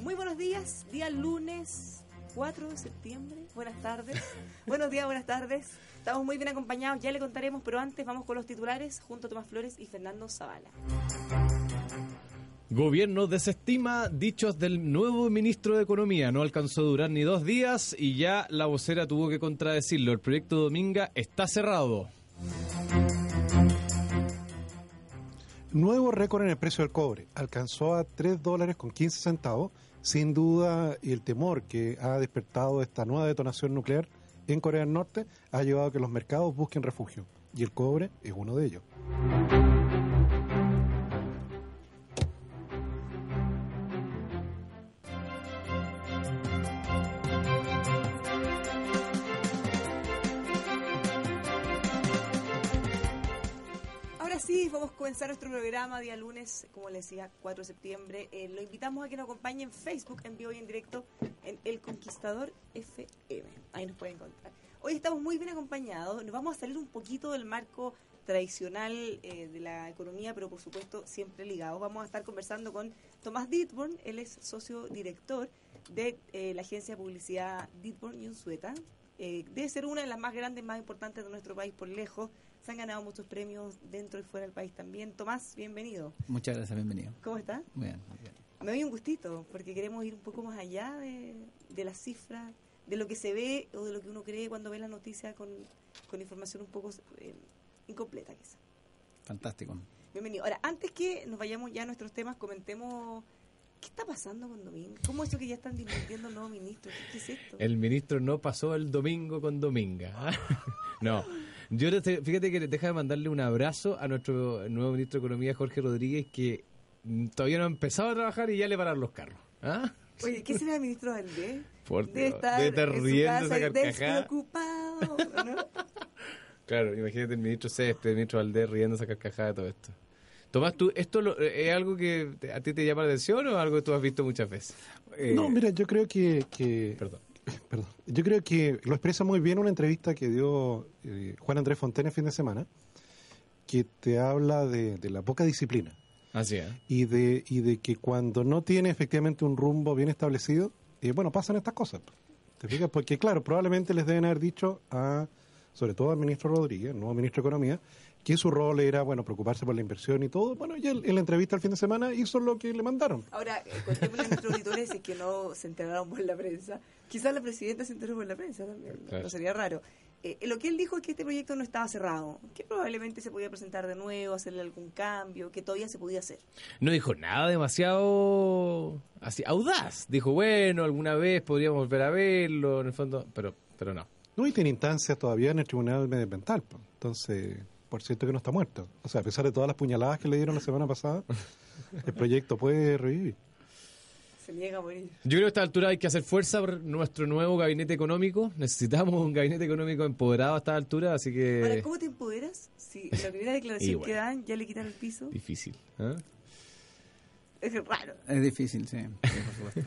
Muy buenos días, día lunes 4 de septiembre. Buenas tardes. buenos días, buenas tardes. Estamos muy bien acompañados, ya le contaremos, pero antes vamos con los titulares junto a Tomás Flores y Fernando Zavala. Gobierno desestima dichos del nuevo ministro de Economía. No alcanzó a durar ni dos días y ya la vocera tuvo que contradecirlo. El proyecto Dominga está cerrado. Nuevo récord en el precio del cobre. Alcanzó a 3 dólares con 15 centavos. Sin duda, el temor que ha despertado esta nueva detonación nuclear en Corea del Norte ha llevado a que los mercados busquen refugio. Y el cobre es uno de ellos. Ahora sí, vamos a comenzar nuestro programa día lunes, como les decía, 4 de septiembre. Eh, lo invitamos a que nos acompañe en Facebook, en vivo y en directo, en El Conquistador FM. Ahí nos pueden encontrar. Hoy estamos muy bien acompañados. Nos vamos a salir un poquito del marco tradicional eh, de la economía, pero por supuesto siempre ligados. Vamos a estar conversando con Tomás Ditborn, él es socio director de eh, la agencia de publicidad Ditborn y Unsueta. Eh, debe ser una de las más grandes, más importantes de nuestro país por lejos. Se han ganado muchos premios dentro y fuera del país también. Tomás, bienvenido. Muchas gracias, bienvenido. ¿Cómo está? Muy bien, muy bien. Me doy un gustito, porque queremos ir un poco más allá de, de las cifras, de lo que se ve o de lo que uno cree cuando ve la noticia con, con información un poco eh, incompleta quizá. Fantástico. Bienvenido. Ahora, antes que nos vayamos ya a nuestros temas, comentemos qué está pasando con Domingo. ¿Cómo es eso que ya están disminuyendo el nuevo ministro? ¿Qué, qué es esto? El ministro no pasó el domingo con Dominga. no. Yo fíjate que deja de mandarle un abrazo a nuestro nuevo ministro de Economía, Jorge Rodríguez, que mm, todavía no ha empezado a trabajar y ya le pararon los carros. ¿Ah? Oye, ¿qué será el ministro Valdés? Por Dios, estar, debe estar riendo esa carcajada. despreocupado, ¿no? Claro, imagínate el ministro Césped, el ministro Valdés riendo esa carcajada de todo esto. Tomás, ¿tú, ¿esto lo- es algo que te- a ti te llama la atención o algo que tú has visto muchas veces? Eh, No, mira, yo creo que, que- Perdón. perdón. Yo creo que lo expresa muy bien una entrevista que dio eh, Juan Andrés Fontena el fin de semana, que te habla de, de la poca disciplina Así es. y de, y de que cuando no tiene efectivamente un rumbo bien establecido, eh, bueno, pasan estas cosas. ¿Te fijas? Porque, claro, probablemente les deben haber dicho a, sobre todo al ministro Rodríguez, el nuevo ministro de Economía, que su rol era, bueno, preocuparse por la inversión y todo. Bueno, y él, en la entrevista el fin de semana hizo lo que le mandaron. Ahora, eh, contémosle a nuestros auditores si es que no se enteraron por la prensa. Quizás la presidenta se enteró por la prensa también, no- Claro. no sería raro. Eh, lo que él dijo es que este proyecto no estaba cerrado, que probablemente se podía presentar de nuevo, hacerle algún cambio, que todavía se podía hacer. No dijo nada demasiado así audaz. Dijo, bueno, alguna vez podríamos volver a verlo, en el fondo, pero pero no. No, y tiene instancias todavía en el Tribunal Medioambiental. Entonces, por cierto que no está muerto. O sea, a pesar de todas las puñaladas que le dieron la semana pasada, el proyecto puede revivir. Se niega a morir. Yo creo que a esta altura hay que hacer fuerza por nuestro nuevo gabinete económico. Necesitamos un gabinete económico empoderado a esta altura, así Ahora, que ¿cómo te empoderas si la primera declaración bueno. que dan ya le quitan el piso? difícil. ¿eh? Es raro. Es difícil, sí, sí, por supuesto.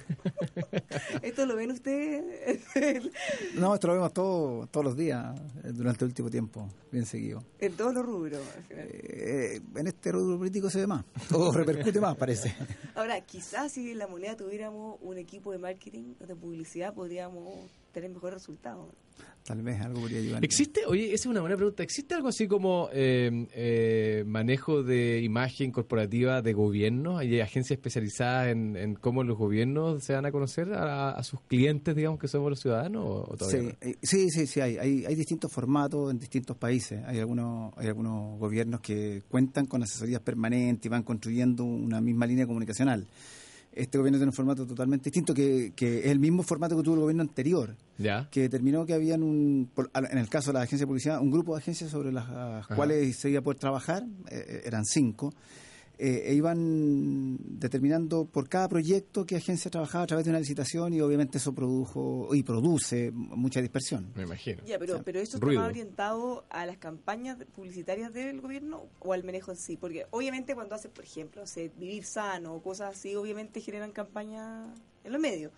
¿Esto lo ven ustedes No, esto lo vemos todo, todos los días eh, durante el último tiempo, bien seguido. en todos los rubros? Eh, en este rubro político se ve más, todo repercute más, parece. Ahora, quizás si en la moneda tuviéramos un equipo de marketing o de publicidad, podríamos tener mejores resultados. Tal vez algo podría ayudar. ¿Existe, oye, esa es una buena pregunta, ¿existe algo así como eh, eh, manejo de imagen corporativa de gobierno? ¿Hay agencias especializadas en, en cómo los gobiernos se van a conocer a, a sus clientes, digamos, que somos los ciudadanos? ¿O, Sí, no? eh, sí, sí, sí, hay, hay, hay distintos formatos en distintos países. Hay algunos, hay algunos gobiernos que cuentan con asesorías permanentes y van construyendo una misma línea comunicacional. Este gobierno tiene un formato totalmente distinto, que, que es el mismo formato que tuvo el gobierno anterior, Ya. que determinó que habían, un, en el caso de la agencia de publicidad, un grupo de agencias sobre las ah, cuales se iba a poder trabajar, eh, eran cinco, eh, e iban determinando por cada proyecto qué agencia trabajaba a través de una licitación y obviamente eso produjo y produce mucha dispersión. Me imagino. Ya, pero, pero eso está Ruido. más orientado a las campañas publicitarias del gobierno o al manejo en sí. Porque obviamente cuando hace, por ejemplo, sé, vivir sano o cosas así, obviamente generan campañas en los medios.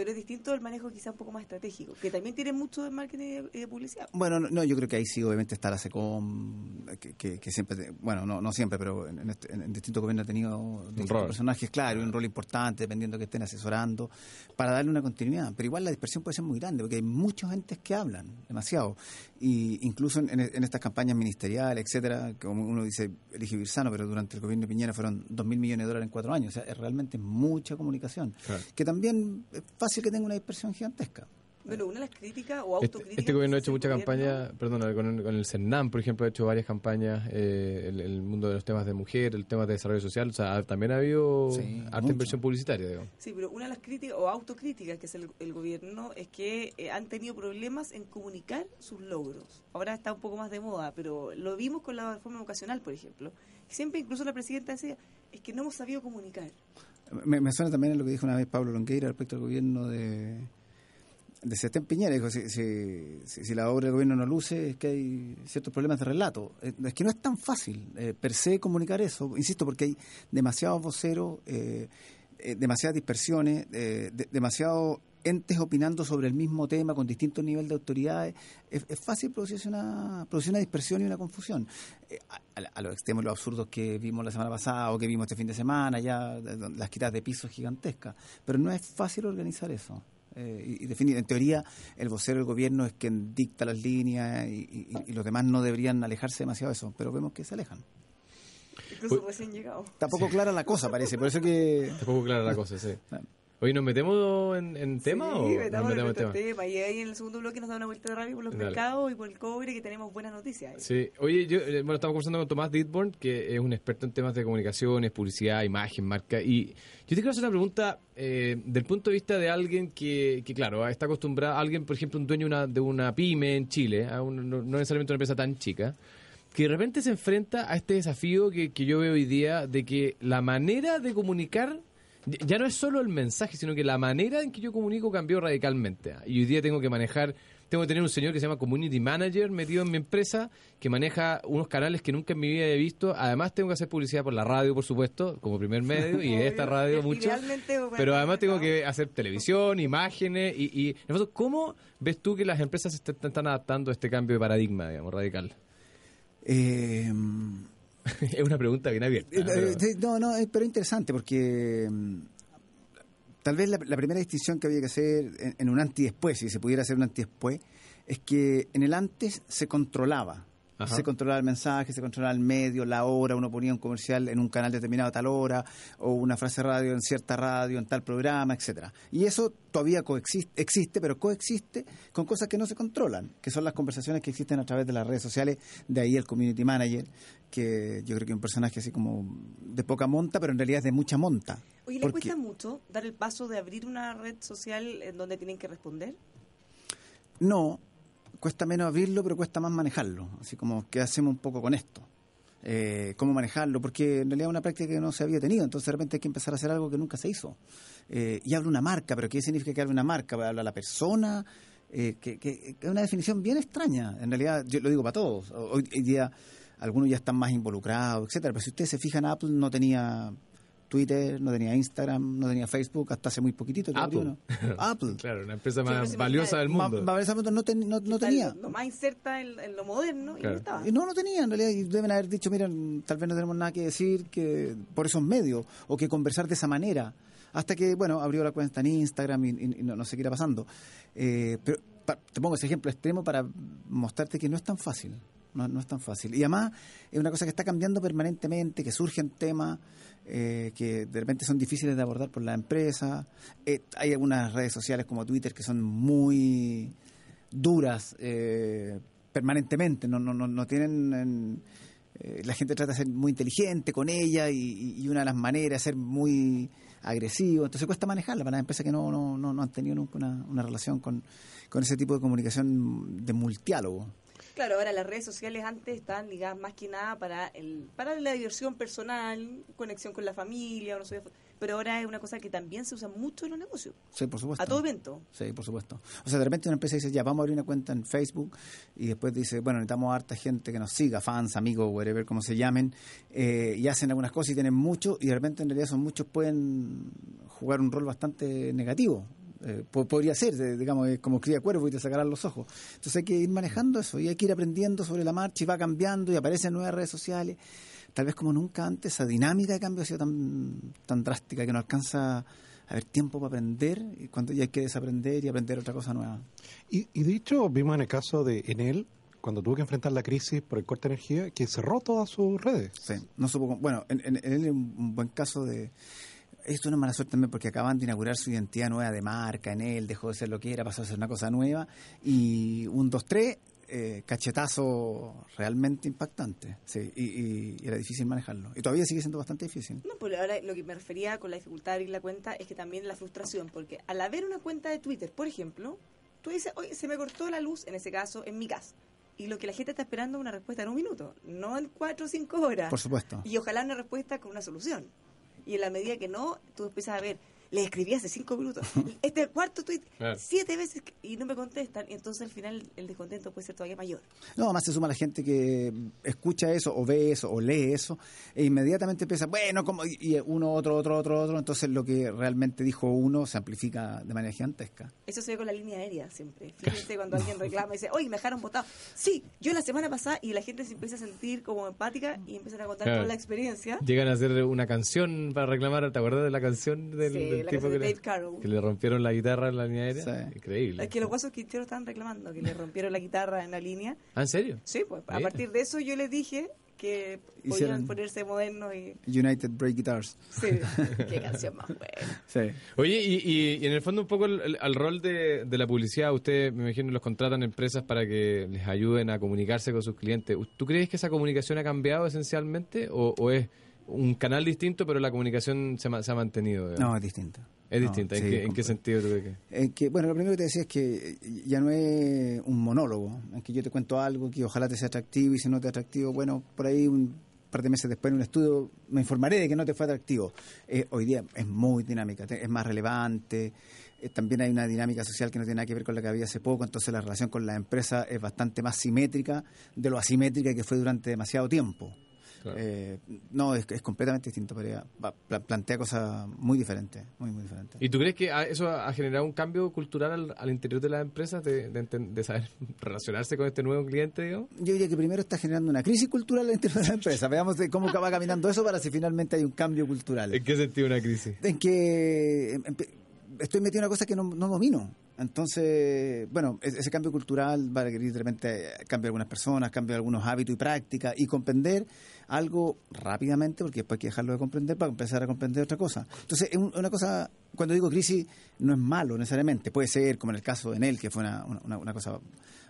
Pero es distinto el manejo quizá un poco más estratégico, que también tiene mucho de marketing y de, publicidad. Bueno, no, no, yo creo que ahí sí, obviamente está la SECOM, que, que- que siempre, bueno, no, no siempre, pero en, en este- en distintos gobiernos ha tenido distintos personajes, claro, y un rol importante, dependiendo que estén asesorando, para darle una continuidad. Pero igual la dispersión puede ser muy grande, porque hay muchos entes que hablan, demasiado. Y incluso en, en estas campañas ministeriales, etcétera, como uno dice, elige vivir sano, pero durante el gobierno de Piñera fueron dos mil millones de dólares en cuatro años. O sea, es realmente mucha comunicación. Claro. Que también es fácil que tenga una dispersión gigantesca. Bueno, una de las críticas o Este, autocríticas. este gobierno ha hecho mucha campaña, perdón, con, el- con el CERNAM, por ejemplo, ha hecho varias campañas, eh, el, el mundo de los temas de mujer, el tema de desarrollo social, o sea, también ha habido Sí, harta mucho. inversión publicitaria, digamos. Sí, pero una de las críticas o autocríticas que hace el, el gobierno es que eh, han tenido problemas en comunicar sus logros. Ahora está un poco más de moda, pero lo vimos con la reforma educacional, por ejemplo. Siempre incluso la presidenta decía, es que no hemos sabido comunicar. Me, suena también a lo que dijo una vez Pablo Longueira respecto al gobierno de, de Sebastián Piñera. Dijo, si, si, si- la obra del gobierno no luce, es que hay ciertos problemas de relato. Eh, Es que no es tan fácil eh, per se comunicar eso, insisto, porque hay demasiados voceros, eh, eh, demasiadas dispersiones, de- demasiados entes opinando sobre el mismo tema con distintos niveles de autoridades. Es, es fácil producirse una, producir una dispersión y una confusión. Eh, a, a- a los extremos, los absurdos que vimos la semana pasada o que vimos este fin de semana, ya las quitas de pisos gigantescas. Pero no es fácil organizar eso. Eh, y, y definir, en teoría, el vocero del gobierno es quien dicta las líneas y, y- y los demás no deberían alejarse demasiado de eso, pero vemos que se alejan. Incluso recién llegado. Está poco clara la cosa, parece, por eso que... Está poco clara la cosa, sí. Oye, ¿nos metemos en, en tema sí, o metamos metemos en tema? tema. Y ahí en el segundo bloque nos da una vuelta de radio por los Dale. mercados y por el cobre, que tenemos buenas noticias. ahí. Sí, oye, yo, eh, bueno, estamos conversando con Tomás Ditborn, que es un experto en temas de comunicaciones, publicidad, imagen, marca, y yo te quiero hacer una pregunta eh, del punto de vista de alguien que, que, claro, está acostumbrado, alguien, por ejemplo, un dueño de una, de una pyme en Chile, a un- no, no necesariamente una empresa tan chica, que de repente se enfrenta a este desafío que, que yo veo hoy día de que la manera de comunicar ya- no es solo el mensaje, sino que la manera en que yo comunico cambió radicalmente. Y hoy día tengo que manejar, tengo que tener un señor que se llama Community Manager metido en mi empresa, que maneja unos canales que nunca en mi vida he visto. Además tengo que hacer publicidad por la radio, por supuesto, como primer medio, y de esta radio mucho. bueno, Pero además tengo que hacer televisión, imágenes, y, y en el fondo, ¿cómo ves tú que las empresas se est- están adaptando a este cambio de paradigma, digamos, radical? Eh, es una pregunta bien abierta. Eh, eh, no, no, pero interesante porque mm, tal vez la, la primera distinción que había que hacer en, en un antes y después, si se pudiera hacer un antes y después, es que en el antes se controlaba. Ajá. Se controlaba el mensaje, se controlaba el medio, la hora, uno ponía un comercial en un canal determinado a tal hora, o una frase radio en cierta radio, en tal programa, etcétera. Y eso todavía coexiste, existe, pero coexiste con cosas que no se controlan, que son las conversaciones que existen a través de las redes sociales, de ahí el community manager, que yo creo que es un personaje así como de poca monta, pero en realidad es de mucha monta. Oye, ¿le Porque- cuesta mucho dar el paso de abrir una red social en donde tienen que responder? No, cuesta menos abrirlo, pero cuesta más manejarlo. Así como, ¿qué hacemos un poco con esto? Eh, ¿Cómo manejarlo? Porque en realidad es una práctica que no se había tenido, entonces de repente hay que empezar a hacer algo que nunca se hizo. Eh, y habla una marca, pero ¿qué significa que hable una marca? ¿Habla la persona? Eh, que- que es una definición bien extraña. En realidad, yo lo digo para todos. Hoy hoy día algunos ya están más involucrados, etcétera. Pero si ustedes se fijan, Apple no tenía Twitter, no tenía Instagram, no tenía Facebook hasta hace muy poquitito. Apple. ¿no? Apple. Claro, una empresa más se valiosa del mundo. ma- ese momento no, ten- no- no tenía. Lo más inserta en, en lo moderno y no estaba. Eh, No, no tenía, en realidad, y deben haber dicho, miren, tal vez no tenemos nada que decir que por esos medios, o que conversar de esa manera, hasta que, bueno, abrió la cuenta en Instagram y, y- y no, no sé qué irá pasando. Eh, pero pa- te pongo ese ejemplo extremo para mostrarte que no es tan fácil, no, no es tan fácil. Y además es una cosa que está cambiando permanentemente, que surgen temas eh, que de repente son difíciles de abordar por la empresa. Eh, hay algunas redes sociales como Twitter que son muy duras eh, permanentemente, no, no, no, no tienen en- eh, la gente trata de ser muy inteligente con ella y, y una de las maneras es ser muy agresivo. Entonces cuesta manejarla para las empresas que no, no, no, no han tenido nunca una, una relación con, con ese tipo de comunicación de multiálogo. Claro, ahora las redes sociales antes estaban ligadas más que nada para el para la diversión personal, conexión con la familia, o no sé, pero ahora es una cosa que también se usa mucho en los negocios, Sí, por supuesto. a todo evento. Sí, por supuesto. O sea, de repente una empresa dice, ya, vamos a abrir una cuenta en Facebook y después dice, bueno, necesitamos harta gente que nos siga, fans, amigos, whatever, como se llamen, eh, y hacen algunas cosas y tienen mucho y de repente en realidad son muchos pueden jugar un rol bastante negativo. Eh, po- podría ser, digamos, como cría cuervo y te sacarán los ojos. Entonces hay que ir manejando eso y hay que ir aprendiendo sobre la marcha y va cambiando y aparecen nuevas redes sociales. Tal vez como nunca antes, esa dinámica de cambio ha sido tan, tan drástica que no alcanza a haber tiempo para aprender y cuando ya hay que desaprender y aprender otra cosa nueva. Y, y de hecho, vimos en el caso de Enel, cuando tuvo que enfrentar la crisis por el corte de energía, que cerró todas sus redes. Sí, no supo. Bueno, en, en- en él es un buen caso de. Esto es una mala suerte también porque acaban de inaugurar su identidad nueva de marca en él, dejó de ser lo que era, pasó a ser una cosa nueva. Y un 2-3, eh, cachetazo realmente impactante. Sí, y, y- y era difícil manejarlo. Y todavía sigue siendo bastante difícil. No, pues ahora lo que me refería con la dificultad de abrir la cuenta es que también la frustración, porque al haber una cuenta de Twitter, por ejemplo, tú dices, oye, se me cortó la luz, en ese caso, en mi casa. Y lo que la gente está esperando es una respuesta en un minuto, no en cuatro o cinco horas. Por supuesto. Y ojalá una respuesta con una solución. Y en la medida que no, tú empiezas a ver, le escribí hace cinco minutos, este cuarto tweet, Claro. siete veces y no me contestan, y entonces al final el descontento puede ser todavía mayor. No, además se suma la gente que escucha eso, o ve eso, o lee eso, e inmediatamente empieza, bueno, como y y uno, otro, otro, otro, otro. Entonces lo que realmente dijo uno se amplifica de manera gigantesca. Eso se ve con la línea aérea siempre. Fíjense cuando alguien reclama y dice, oye, me dejaron votado. Sí, yo la semana pasada y la gente se empieza a sentir como empática y empiezan a contar Claro. toda la experiencia. Llegan a hacer una canción para reclamar. ¿Te acuerdas de la canción del, Sí, del la tipo canción que de le, Dave Carroll. que le rompieron la guitarra en la línea aérea? Sí. Increíble. Es que los guasos quinteros estaban reclamando que le rompieron la guitarra en la línea. ¿Ah, en serio? Sí, pues a partir de eso yo les dije que podían Hicieron- ponerse modernos y... United Break Guitars. Sí, qué canción más buena. Sí. Oye, y, y- y en el fondo un poco el- el- al rol de, de la publicidad, ustedes me imagino los contratan empresas para que les ayuden a comunicarse con sus clientes. ¿Tú crees que esa comunicación ha cambiado esencialmente o, o es un canal distinto pero la comunicación se, ma- se ha mantenido? No, es distinta. Es No, distinta. ¿En, sí, qué, en qué sentido que? Eh, que, bueno, lo primero que te decía es que ya no es un monólogo, en que yo te cuento algo que ojalá te sea atractivo y si no te es atractivo, bueno, por ahí un par de meses después en un estudio me informaré de que no te fue atractivo. Eh, hoy día es muy dinámica, es más relevante, eh, también hay una dinámica social que no tiene nada que ver con la que había hace poco, entonces la relación con la empresa es bastante más simétrica de lo asimétrica que fue durante demasiado tiempo. Claro. Eh, no, es, es completamente distinto, pero plantea cosas muy diferentes, muy, muy diferentes. ¿Y tú crees que eso ha generado un cambio cultural al, al interior de las empresas de, de enten- de saber relacionarse con este nuevo cliente, digamos? Yo diría que primero está generando una crisis cultural dentro de la empresa. Veamos de cómo va caminando eso para si finalmente hay un cambio cultural. ¿En qué sentido una crisis? En que em- empe- estoy metido en una cosa que no, no domino. Entonces, bueno, e- ese cambio cultural va a requerir de repente eh, cambio algunas personas, cambio algunos hábitos y prácticas y comprender algo rápidamente, porque después hay que dejarlo de comprender para empezar a comprender otra cosa. Entonces, es un- una cosa, cuando digo crisis, no es malo necesariamente. Puede ser, como en el caso de Enel, que fue una, una- cosa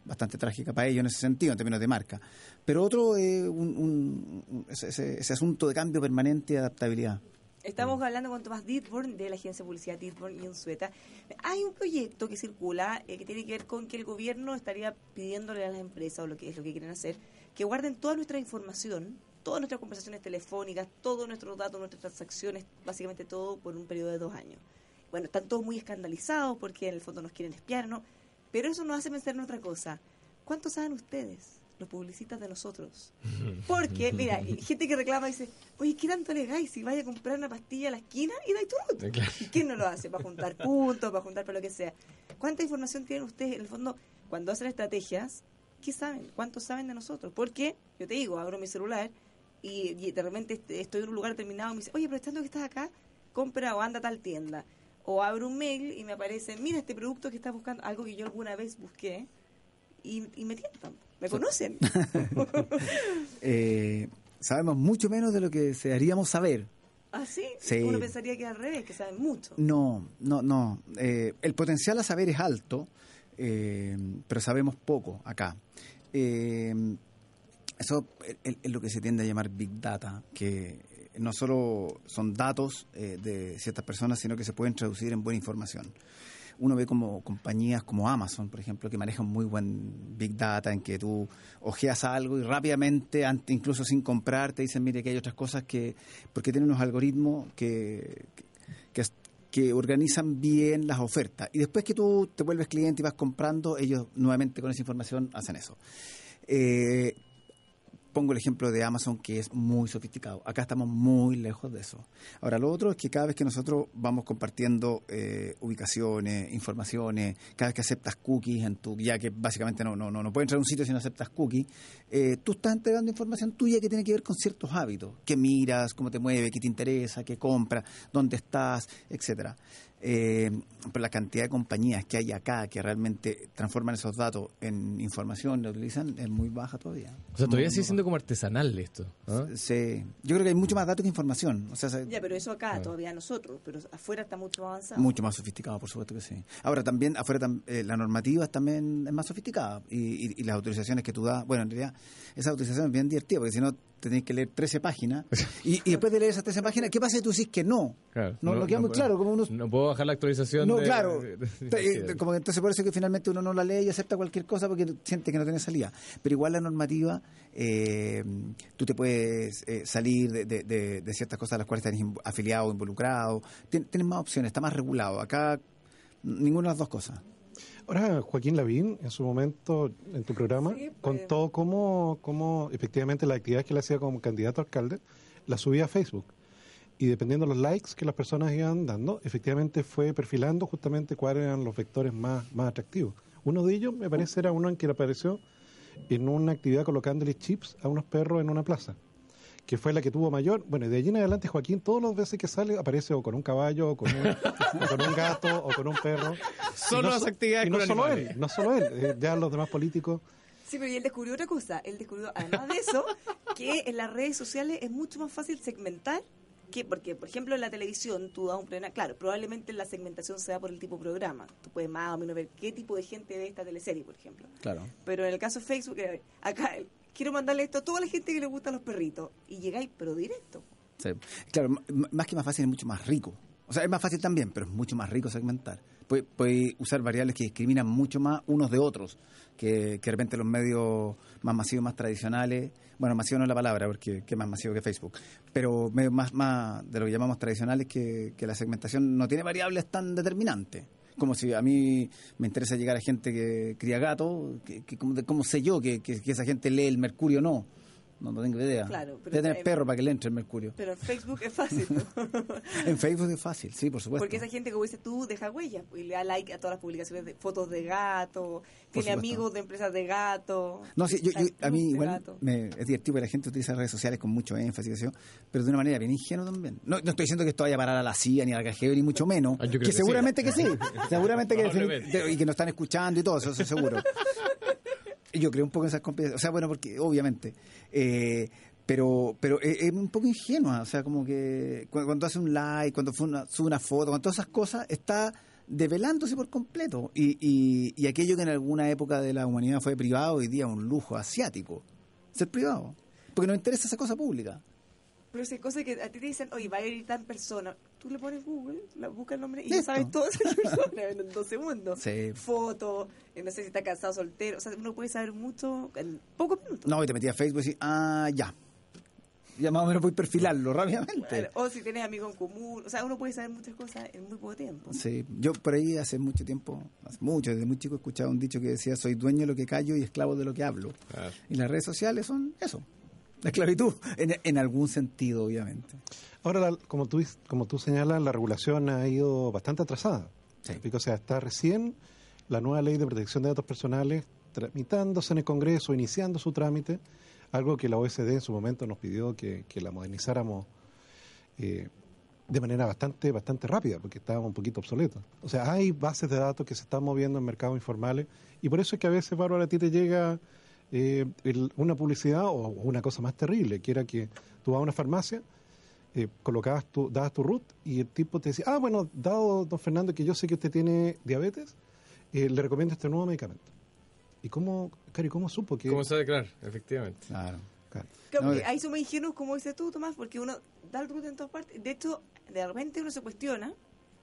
bastante trágica para ellos en ese sentido, en términos de marca. Pero otro es un- ese asunto de cambio permanente y adaptabilidad. Estamos hablando con Tomás Ditborn de la agencia de publicidad Ditborn y Unsueta. Hay un proyecto que circula eh, que tiene que ver con que el gobierno estaría pidiéndole a las empresas, o lo que es lo que quieren hacer, que guarden toda nuestra información, todas nuestras conversaciones telefónicas, todos nuestros datos, nuestras transacciones, básicamente todo por un periodo de dos años. Bueno, están todos muy escandalizados porque en el fondo nos quieren espiar, ¿no? Pero eso nos hace pensar en otra cosa. ¿Cuánto saben ustedes, los publicistas de nosotros? Porque, mira, hay gente que reclama y dice, oye, ¿qué tanto le dais si vaya a comprar una pastilla a la esquina y dais tu Eh, claro. ¿Y quién no lo hace? Para juntar puntos, para juntar para lo que sea. ¿Cuánta información tienen ustedes en el fondo cuando hacen estrategias? ¿Qué saben? ¿Cuánto saben de nosotros? Porque, yo te digo, abro mi celular y, y de repente est- estoy en un lugar determinado y me dice, oye, aprovechando que estás acá, compra o anda a tal tienda. O abro un mail y me aparece, mira este producto que estás buscando, algo que yo alguna vez busqué, y, y me tientan. ¿Me conocen? Eh, sabemos mucho menos de lo que desearíamos saber. Así, Sí. uno pensaría que al revés, que saben mucho. No, no, no. Eh, el potencial a saber es alto, eh, pero sabemos poco acá. Eh, Eso es, es lo que se tiende a llamar Big Data, que no solo son datos eh, de ciertas personas, sino que se pueden traducir en buena información. Uno ve como compañías como Amazon, por ejemplo, que manejan muy buen Big Data, en que tú ojeas algo y rápidamente, incluso sin comprar, te dicen, mire, que hay otras cosas que... porque tienen unos algoritmos que, que, que organizan bien las ofertas. Y después que tú te vuelves cliente y vas comprando, ellos nuevamente con esa información hacen eso. Eh, pongo el ejemplo de Amazon que es muy sofisticado. Acá estamos muy lejos de eso. Ahora, lo otro es que cada vez que nosotros vamos compartiendo eh, ubicaciones, informaciones, cada vez que aceptas cookies en tu, ya que básicamente no, no, no, no puedes entrar a un sitio si no aceptas cookies, eh, tú estás entregando información tuya que tiene que ver con ciertos hábitos, qué miras, cómo te mueves, qué te interesa, qué compras, dónde estás, etcétera. Eh, pero la cantidad de compañías que hay acá que realmente transforman esos datos en información, la utilizan, es muy baja todavía. O sea, todavía sigue baja. Como artesanal esto. ¿ah? Sí. Yo creo que hay mucho más datos que información. O sea, se- Ya, pero eso acá todavía nosotros, pero afuera está mucho más avanzado. mucho más sofisticado, por supuesto que sí. Ahora, también, afuera, tam- eh, la normativa también es más sofisticada. Y, y- y las autorizaciones que tú das, bueno, en realidad, esa autorización es bien divertida, porque si no, tenés que leer 13 páginas. Y, y después de leer esas 13 páginas, ¿qué pasa si tú dices que no? Claro. No, no, queda muy puedo- claro, como uno... No puedo bajar la actualización. No, de- claro. de- de- Te- de- eh, como que entonces por eso que finalmente uno no la lee y acepta cualquier cosa porque siente que no tiene salida. Pero igual la normativa, eh, tú te puedes eh, salir de, de- de- de ciertas cosas a las cuales estás afiliado o involucrado. Tien- tienes más opciones, está más regulado. Acá ninguna de las dos cosas. Ahora, Joaquín Lavín, en su momento, en tu programa, Sí, pues. contó cómo, cómo efectivamente la actividad que él hacía como candidato a alcalde la subía a Facebook. Y dependiendo de los likes que las personas iban dando, efectivamente fue perfilando justamente cuáles eran los vectores más, más atractivos. Uno de ellos, me parece, era uno en que le apareció en una actividad colocándole chips a unos perros en una plaza, que fue la que tuvo mayor. Bueno, y de allí en adelante Joaquín, todas las veces que sale, aparece o con un caballo, o con un, o con un gato, o con un perro. Solo no las actividades y no con solo animales. él, no solo él, eh, ya los demás políticos. Sí, pero y él descubrió otra cosa. Él descubrió, además de eso, que en las redes sociales es mucho más fácil segmentar que, porque, por ejemplo, en la televisión tú das un programa, claro, probablemente la segmentación se da por el tipo de programa. Tú puedes más o menos ver qué tipo de gente ve esta teleserie, por ejemplo. Claro. Pero en el caso de Facebook, eh, acá eh, quiero mandarle esto a toda la gente que le gustan los perritos. Y llegáis, pero directo. Sí. Claro, más que más fácil, es mucho más rico. O sea, es más fácil también, pero es mucho más rico segmentar. Puede, usar variables que discriminan mucho más unos de otros, que, que de repente los medios más masivos, más tradicionales, bueno, masivo no es la palabra, porque que es más masivo que Facebook, pero medios más, más de lo que llamamos tradicionales, que, que la segmentación no tiene variables tan determinantes. Como si a mí me interesa llegar a gente que cría gato, que, que ¿cómo, cómo sé yo que, que- que esa gente lee el mercurio o no? No, no tengo idea. Claro, pero Debe tener en- perro para que le entre el mercurio. Pero en Facebook es fácil. ¿no? En Facebook es fácil, sí, por supuesto. Porque esa gente, como dices tú, deja huellas y le da like a todas las publicaciones de fotos de gato, tiene supuesto. amigos de empresas de gato. No, sí, yo, a mí igual me, es divertido que la gente utiliza redes sociales con mucho énfasis, ¿sí? pero de una manera bien ingenua también. No, no estoy diciendo que esto vaya a parar a la CIA ni a la KGB, ni mucho menos. Ah, que, sí. seguramente que sí. seguramente que y que nos están escuchando y todo, eso, eso seguro. Yo creo un poco en esas competencias. O sea, bueno, porque obviamente. eh, pero pero es, es un poco ingenua. O sea, como que cu- cuando, hace un like, cuando una- sube una foto, con todas esas cosas, está develándose por completo. Y, y, y aquello que en alguna época de la humanidad fue privado, hoy día un lujo asiático. Ser privado. Porque nos interesa esa cosa pública. Pero si hay cosas que a ti te dicen, oye, va a ir tan persona, tú le pones Google, la buscas el nombre y Listo. ya sabes todas esas personas en dos segundos. Sí. Foto, eh, no sé si está casado, soltero, o sea, uno puede saber mucho en pocos minutos. No, y te metí a Facebook y decís, ah, ya. Ya más o menos voy a perfilarlo rápidamente. Bueno, O si tienes amigos en común, o sea, uno puede saber muchas cosas en muy poco tiempo. Sí, yo por ahí hace mucho tiempo, hace mucho, desde muy chico he escuchado un dicho que decía, soy dueño de lo que callo y esclavo de lo que hablo. Claro. Y las redes sociales son eso, la esclavitud, en, en algún sentido, obviamente. Ahora, la- como tú, como tú señalas, la regulación ha ido bastante atrasada. Sí. O sea, está recién la nueva ley de protección de datos personales tramitándose en el Congreso, iniciando su trámite, algo que la OSD en su momento nos pidió que, que la modernizáramos eh, de manera bastante, bastante rápida, porque estábamos un poquito obsoletos. O sea, hay bases de datos que se están moviendo en mercados informales y por eso es que a veces, Bárbara, a ti te llega eh, el- una publicidad o una cosa más terrible, que era que tú vas a una farmacia, eh, colocabas tu, dabas tu root y el tipo te decía, ah, bueno, dado don Fernando que yo sé que usted tiene diabetes, eh, le recomiendo este nuevo medicamento. ¿Y cómo, Cari, cómo supo que... ¿Cómo sabe? Claro, efectivamente. Claro. Claro. No, porque de- ahí somos ingenuos, como dices tú, Tomás, porque uno da el root en todas partes. De hecho, de repente uno se cuestiona,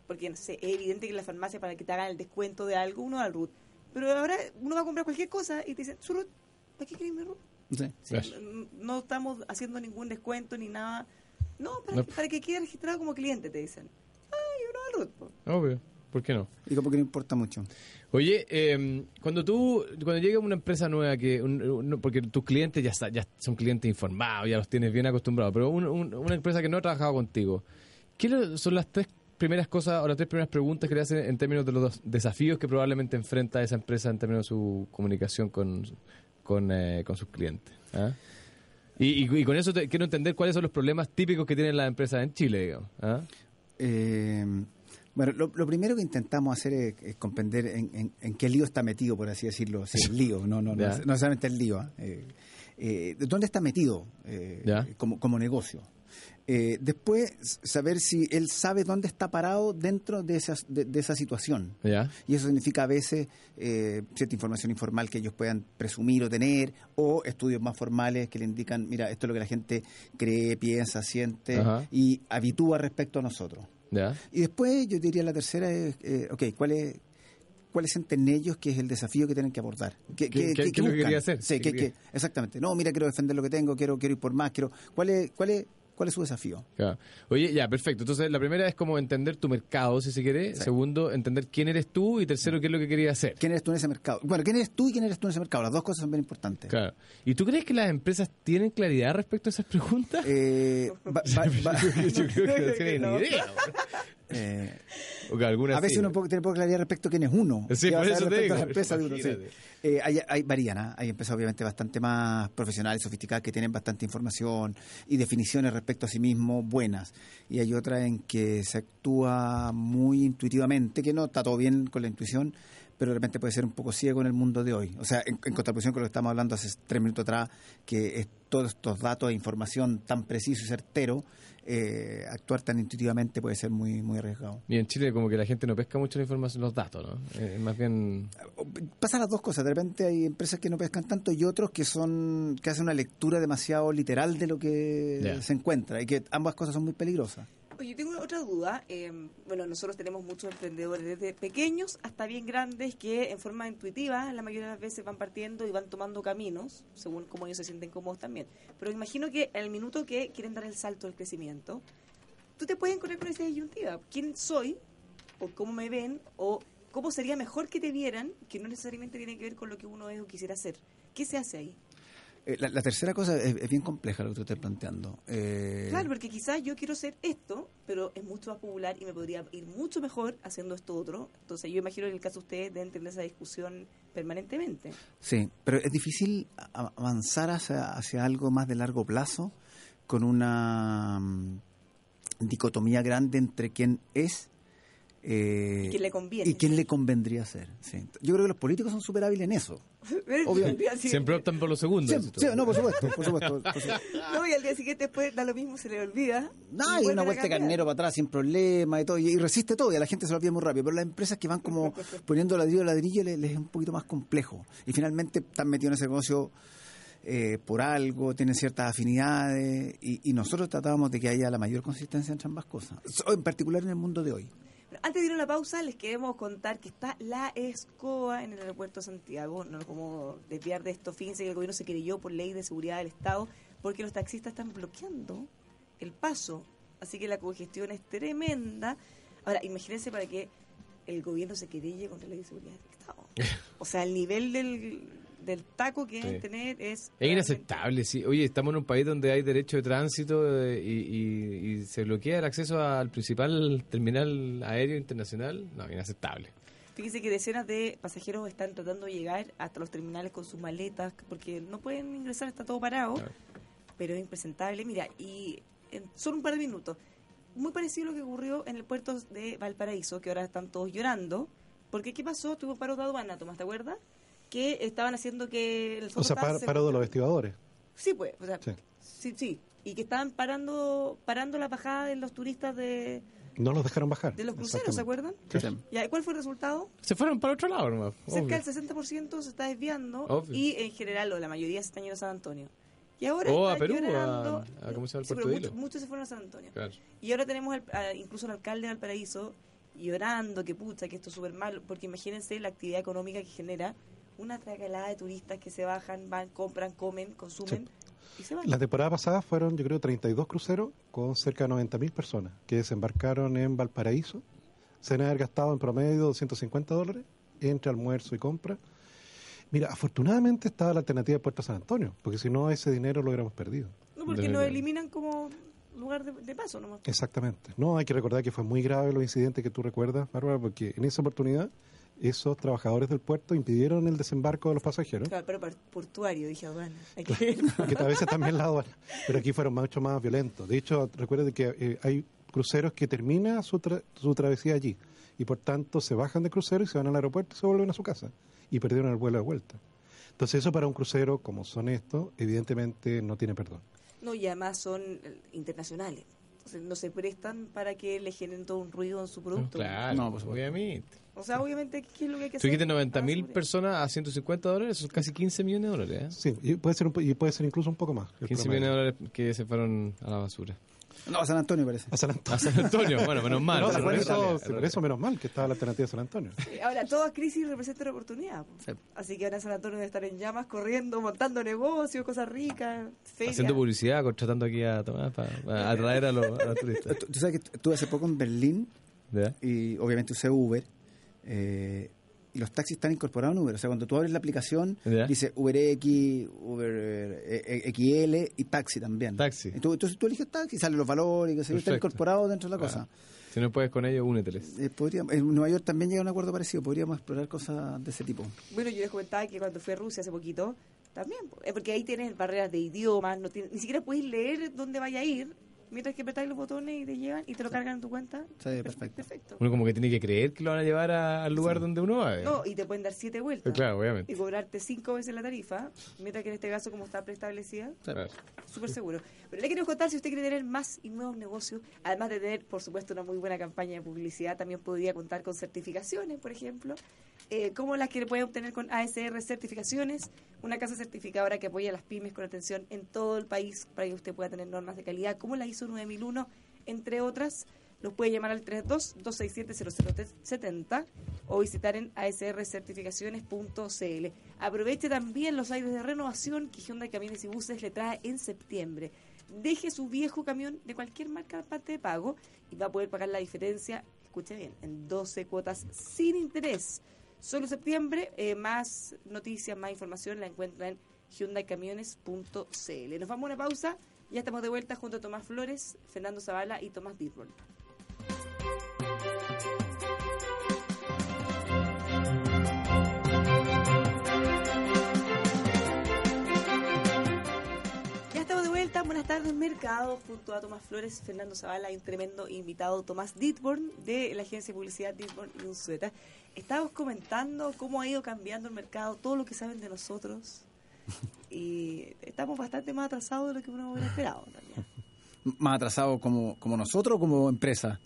porque no sé, es evidente que en la farmacia para que te hagan el descuento de algo, uno da el root. Pero ahora uno va a comprar cualquier cosa y te dicen, su root, ¿para qué querés mi root? Sí. No estamos haciendo ningún descuento ni nada. No, para, No. que, para que quede registrado como cliente, te dicen. Ay, uno da el root. po. Obvio. ¿Por qué no? Y como que no importa mucho. Oye, eh, cuando tú, cuando llega una empresa nueva, que un- un- porque tus clientes ya, está- ya son clientes informados, ya los tienes bien acostumbrados, pero un- un- una empresa que no ha trabajado contigo, ¿qué son las tres primeras cosas o las tres primeras preguntas que le hacen en términos de los desafíos que probablemente enfrenta esa empresa en términos de su comunicación con, con, eh, con sus clientes? ¿ah? Y, y- y con eso te- quiero entender cuáles son los problemas típicos que tienen las empresas en Chile, digamos. ¿ah? Eh, bueno, lo, lo primero que intentamos hacer es, es comprender en, en- en qué lío está metido, por así decirlo. Sí, el lío, no, no, no, no necesariamente el lío. ¿ah? Eh, eh, ¿Dónde está metido eh, como, como negocio? Eh, después, saber si él sabe dónde está parado dentro de, esas, de, de esa situación. ¿Ya? Y eso significa a veces eh, cierta información informal que ellos puedan presumir o tener, o estudios más formales que le indican, mira, esto es lo que la gente cree, piensa, siente Ajá. y habitúa respecto a nosotros. ¿Ya? Y después yo diría la tercera es, eh, ok, ¿cuál es, ¿cuáles sienten ellos que es el desafío que tienen que abordar? ¿Qué- ¿Qué, qué- qué es lo que quería hacer? Sí, ¿Qué ¿qué- quería? qué- exactamente. No, mira, quiero defender lo que tengo, quiero, quiero ir por más, quiero... ¿Cuál es, cuál es, cuál es su desafío? Claro. Oye, ya, perfecto. Entonces, la primera es como entender tu mercado, si se quiere. Segundo, entender quién eres tú. Y tercero, qué es lo que querías hacer. ¿Quién eres tú en ese mercado? Bueno, ¿quién eres tú y quién eres tú en ese mercado? Las dos cosas son bien importantes. Claro. ¿Y tú crees que las empresas tienen claridad respecto a esas preguntas? Eh, va- va- va- Yo creo que no tienen ni idea. eh, a veces sí. uno puede- tiene poca claridad respecto a quién es uno. Sí, ¿Qué va por eso te a la de uno, sí. Eh, hay, hay varían, hay empresas obviamente bastante más profesionales, sofisticadas, que tienen bastante información y definiciones respecto a sí mismo buenas. Y hay otras en que se actúa muy intuitivamente, que no está todo bien con la intuición, pero de repente puede ser un poco ciego en el mundo de hoy. O sea, en, en contraposición con lo que estamos hablando hace tres minutos atrás, que es todos estos datos e información tan preciso y certero, eh, actuar tan intuitivamente puede ser muy, muy arriesgado. Y en Chile como que la gente no pesca mucho la información, los datos, ¿no? Eh, más bien... Pasan las dos cosas. De repente hay empresas que no pescan tanto y otros que son que hacen una lectura demasiado literal de lo que se encuentra y que ambas cosas son muy peligrosas. Oye, yo tengo otra duda. Eh, bueno, nosotros tenemos muchos emprendedores, desde pequeños hasta bien grandes, que en forma intuitiva la mayoría de las veces van partiendo y van tomando caminos, según cómo ellos se sienten cómodos también. Pero imagino que al minuto que quieren dar el salto del crecimiento, tú te puedes encontrar con esa disyuntiva. ¿Quién soy? ¿O cómo me ven? ¿O cómo sería mejor que te vieran? Que no necesariamente tiene que ver con lo que uno es o quisiera hacer. ¿Qué se hace ahí? Eh, la, la tercera cosa es, es bien compleja lo que tú estás planteando. Eh, Claro, porque quizás yo quiero hacer esto, pero es mucho más popular y me podría ir mucho mejor haciendo esto otro. Entonces yo imagino que en el caso de ustedes deben tener esa discusión permanentemente. Sí, pero es difícil avanzar hacia, hacia algo más de largo plazo con una mm, dicotomía grande entre quién es eh, Y quién le conviene. y quién le convendría ser. sí. Yo creo que los políticos son súper hábiles en eso. Siempre optan por los segundos. Siempre- sí, no, por supuesto, por supuesto. por supuesto. No, y al día siguiente después da lo mismo, se le olvida. No, y y una vuelta de carnero para atrás sin problema y todo, y, y resiste todo, y a la gente se lo olvida muy rápido. Pero las empresas que van como poniendo ladrillo a ladrillo les, les es un poquito más complejo. Y finalmente están metidos en ese negocio eh, por algo, tienen ciertas afinidades, y, y nosotros tratábamos de que haya la mayor consistencia entre ambas cosas. En particular en el mundo de hoy. Antes de ir a la pausa, les queremos contar que está la escoba en el aeropuerto de Santiago. No nos podemos desviar de esto. Fíjense que el gobierno se creyó por ley de seguridad del Estado porque los taxistas están bloqueando el paso. Así que la congestión es tremenda. Ahora, imagínense para que el gobierno se querelle contra la ley de seguridad del Estado. O sea, el nivel del, del taco que Sí. deben tener es... Es inaceptable, sí. Oye, estamos en un país donde hay derecho de tránsito eh, y, y- y se bloquea el acceso al principal terminal aéreo internacional. No, inaceptable. Fíjense que decenas de pasajeros están tratando de llegar hasta los terminales con sus maletas porque no pueden ingresar, está todo parado. Claro. Pero es impresentable. Mira, y en solo un par de minutos, muy parecido a lo que ocurrió en el puerto de Valparaíso, que ahora están todos llorando. Porque, ¿qué pasó? Tuvo paro de aduana, Tomás, ¿te acuerdas? Que estaban haciendo que... El O sea, par- paro de los vestidores. Sí, pues, o sea, Sí. sí. sí, Y que estaban parando parando la bajada de los turistas de, No los dejaron bajar. de los cruceros, ¿se acuerdan? Sí. ¿Y cuál fue el resultado? Se fueron para otro lado nomás. Cerca obvio. del 60% se está desviando Obvio. y en general, o la mayoría se están yendo a San Antonio. Y ahora O a Perú, llorando- a- a- ¿cómo se llama el Sí, Puerto pero de muchos, muchos se fueron a San Antonio. Claro. Y ahora tenemos al- a- incluso al alcalde de Valparaíso llorando que pucha, que esto es súper malo, porque imagínense la actividad económica que genera una tracalada de turistas que se bajan, van, compran, comen, consumen y se van. La temporada pasada fueron, yo creo, 32 cruceros con cerca de 90.000 personas que desembarcaron en Valparaíso. Se han gastado en promedio 250 dólares entre almuerzo y compra. Mira, afortunadamente estaba la alternativa de Puerto San Antonio, porque si no, ese dinero lo hubiéramos perdido. No, porque verdad. eliminan como lugar de, de paso nomás. Exactamente. No, hay que recordar que fue muy grave los incidentes que tú recuerdas, Bárbara, porque en esa oportunidad esos trabajadores del puerto impidieron el desembarco de los pasajeros, Claro, pero por- portuario, dije aduana. Hay que a veces también la aduana, pero aquí fueron mucho más violentos. De hecho, recuerden que eh, hay cruceros que terminan su, tra- su travesía allí y por tanto se bajan de crucero y se van al aeropuerto y se vuelven a su casa y perdieron el vuelo de vuelta. Entonces eso para un crucero como son estos, evidentemente no tiene perdón. No, y además son eh, internacionales. No se prestan para que le generen todo un ruido en su producto. Claro, No, supuesto. obviamente. O sea, obviamente, ¿qué es lo que hay que Tú hacer? dijiste 90 para mil asegurar? personas a 150 dólares, son casi 15 millones de dólares. ¿eh? Sí, y puede ser, un y puede ser incluso un poco más. el 15 promedio. millones de dólares que se fueron a la basura. No, San Antonio parece. A San Antonio. A San Antonio, bueno, menos mal. No, pero por eso, realidad- por eso menos mal que estaba la alternativa de San Antonio. Ahora, toda crisis representa una oportunidad. po. Sí. Así que ahora San Antonio debe estar en llamas, corriendo, montando negocios, cosas ricas, ferias. Haciendo publicidad, contratando aquí a Tomás para, para atraer a los, a los turistas. Tú, tú sabes que estuve hace poco en Berlín ¿Ya? y obviamente usé Uber. eh, y los taxis están incorporados en Uber. O sea, cuando tú abres la aplicación, Ya. dice UberX, Uber eh, XL y taxi también. Taxi. Tú, entonces tú eliges taxi, salen los valores, y qué sé yo, está Perfecto. incorporado dentro de la Ah. cosa. Si no puedes con ellos, úneteles. Eh, podríamos- en Nueva York también llega a un acuerdo parecido. Podríamos explorar cosas de ese tipo. Bueno, yo les comentaba que cuando fui a Rusia hace poquito, también, eh, porque ahí tienes barreras de idiomas, no tienes- ni siquiera puedes leer dónde vaya a ir, mientras que apretáis los botones y te llevan y te lo cargan en tu cuenta. Sí, perfecto. Perfecto. Uno como que tiene que creer que lo van a llevar a- al lugar donde uno va. ¿eh? No, y te pueden dar siete vueltas. Claro, obviamente. Y cobrarte cinco veces la tarifa, mientras que en este caso, como está preestablecida, Claro. súper seguro. Pero le queremos contar, si usted quiere tener más y nuevos negocios, además de tener, por supuesto, una muy buena campaña de publicidad, también podría contar con certificaciones, por ejemplo, eh, como las que puede obtener con ASR Certificaciones, una casa certificadora que apoya a las pymes con atención en todo el país para que usted pueda tener normas de calidad, como la ISO 9001, entre otras. Los puede llamar al 32-267-0070 o visitar en asrcertificaciones.cl. Aproveche también los aires de renovación que Hyundai Camiones y Buses le trae en septiembre. Deje su viejo camión de cualquier marca parte de pago y va a poder pagar la diferencia, escuche bien, en 12 cuotas sin interés. Solo septiembre, eh, más noticias, más información la encuentra en hyundaicamiones.cl. Nos vamos a una pausa, ya estamos de vuelta junto a Tomás Flores, Fernando Zavala y Tomás estamos vuelta, buenas tardes Mercado, junto a Tomás Flores, Fernando Zavala y un tremendo invitado, Tomás Ditborn, de la agencia de publicidad Ditborn y Unzueta. Estábamos comentando cómo ha ido cambiando el mercado, todo lo que saben de nosotros, y estamos bastante más atrasados de lo que uno hubiera esperado también. Más atrasado como, como nosotros o como empresa.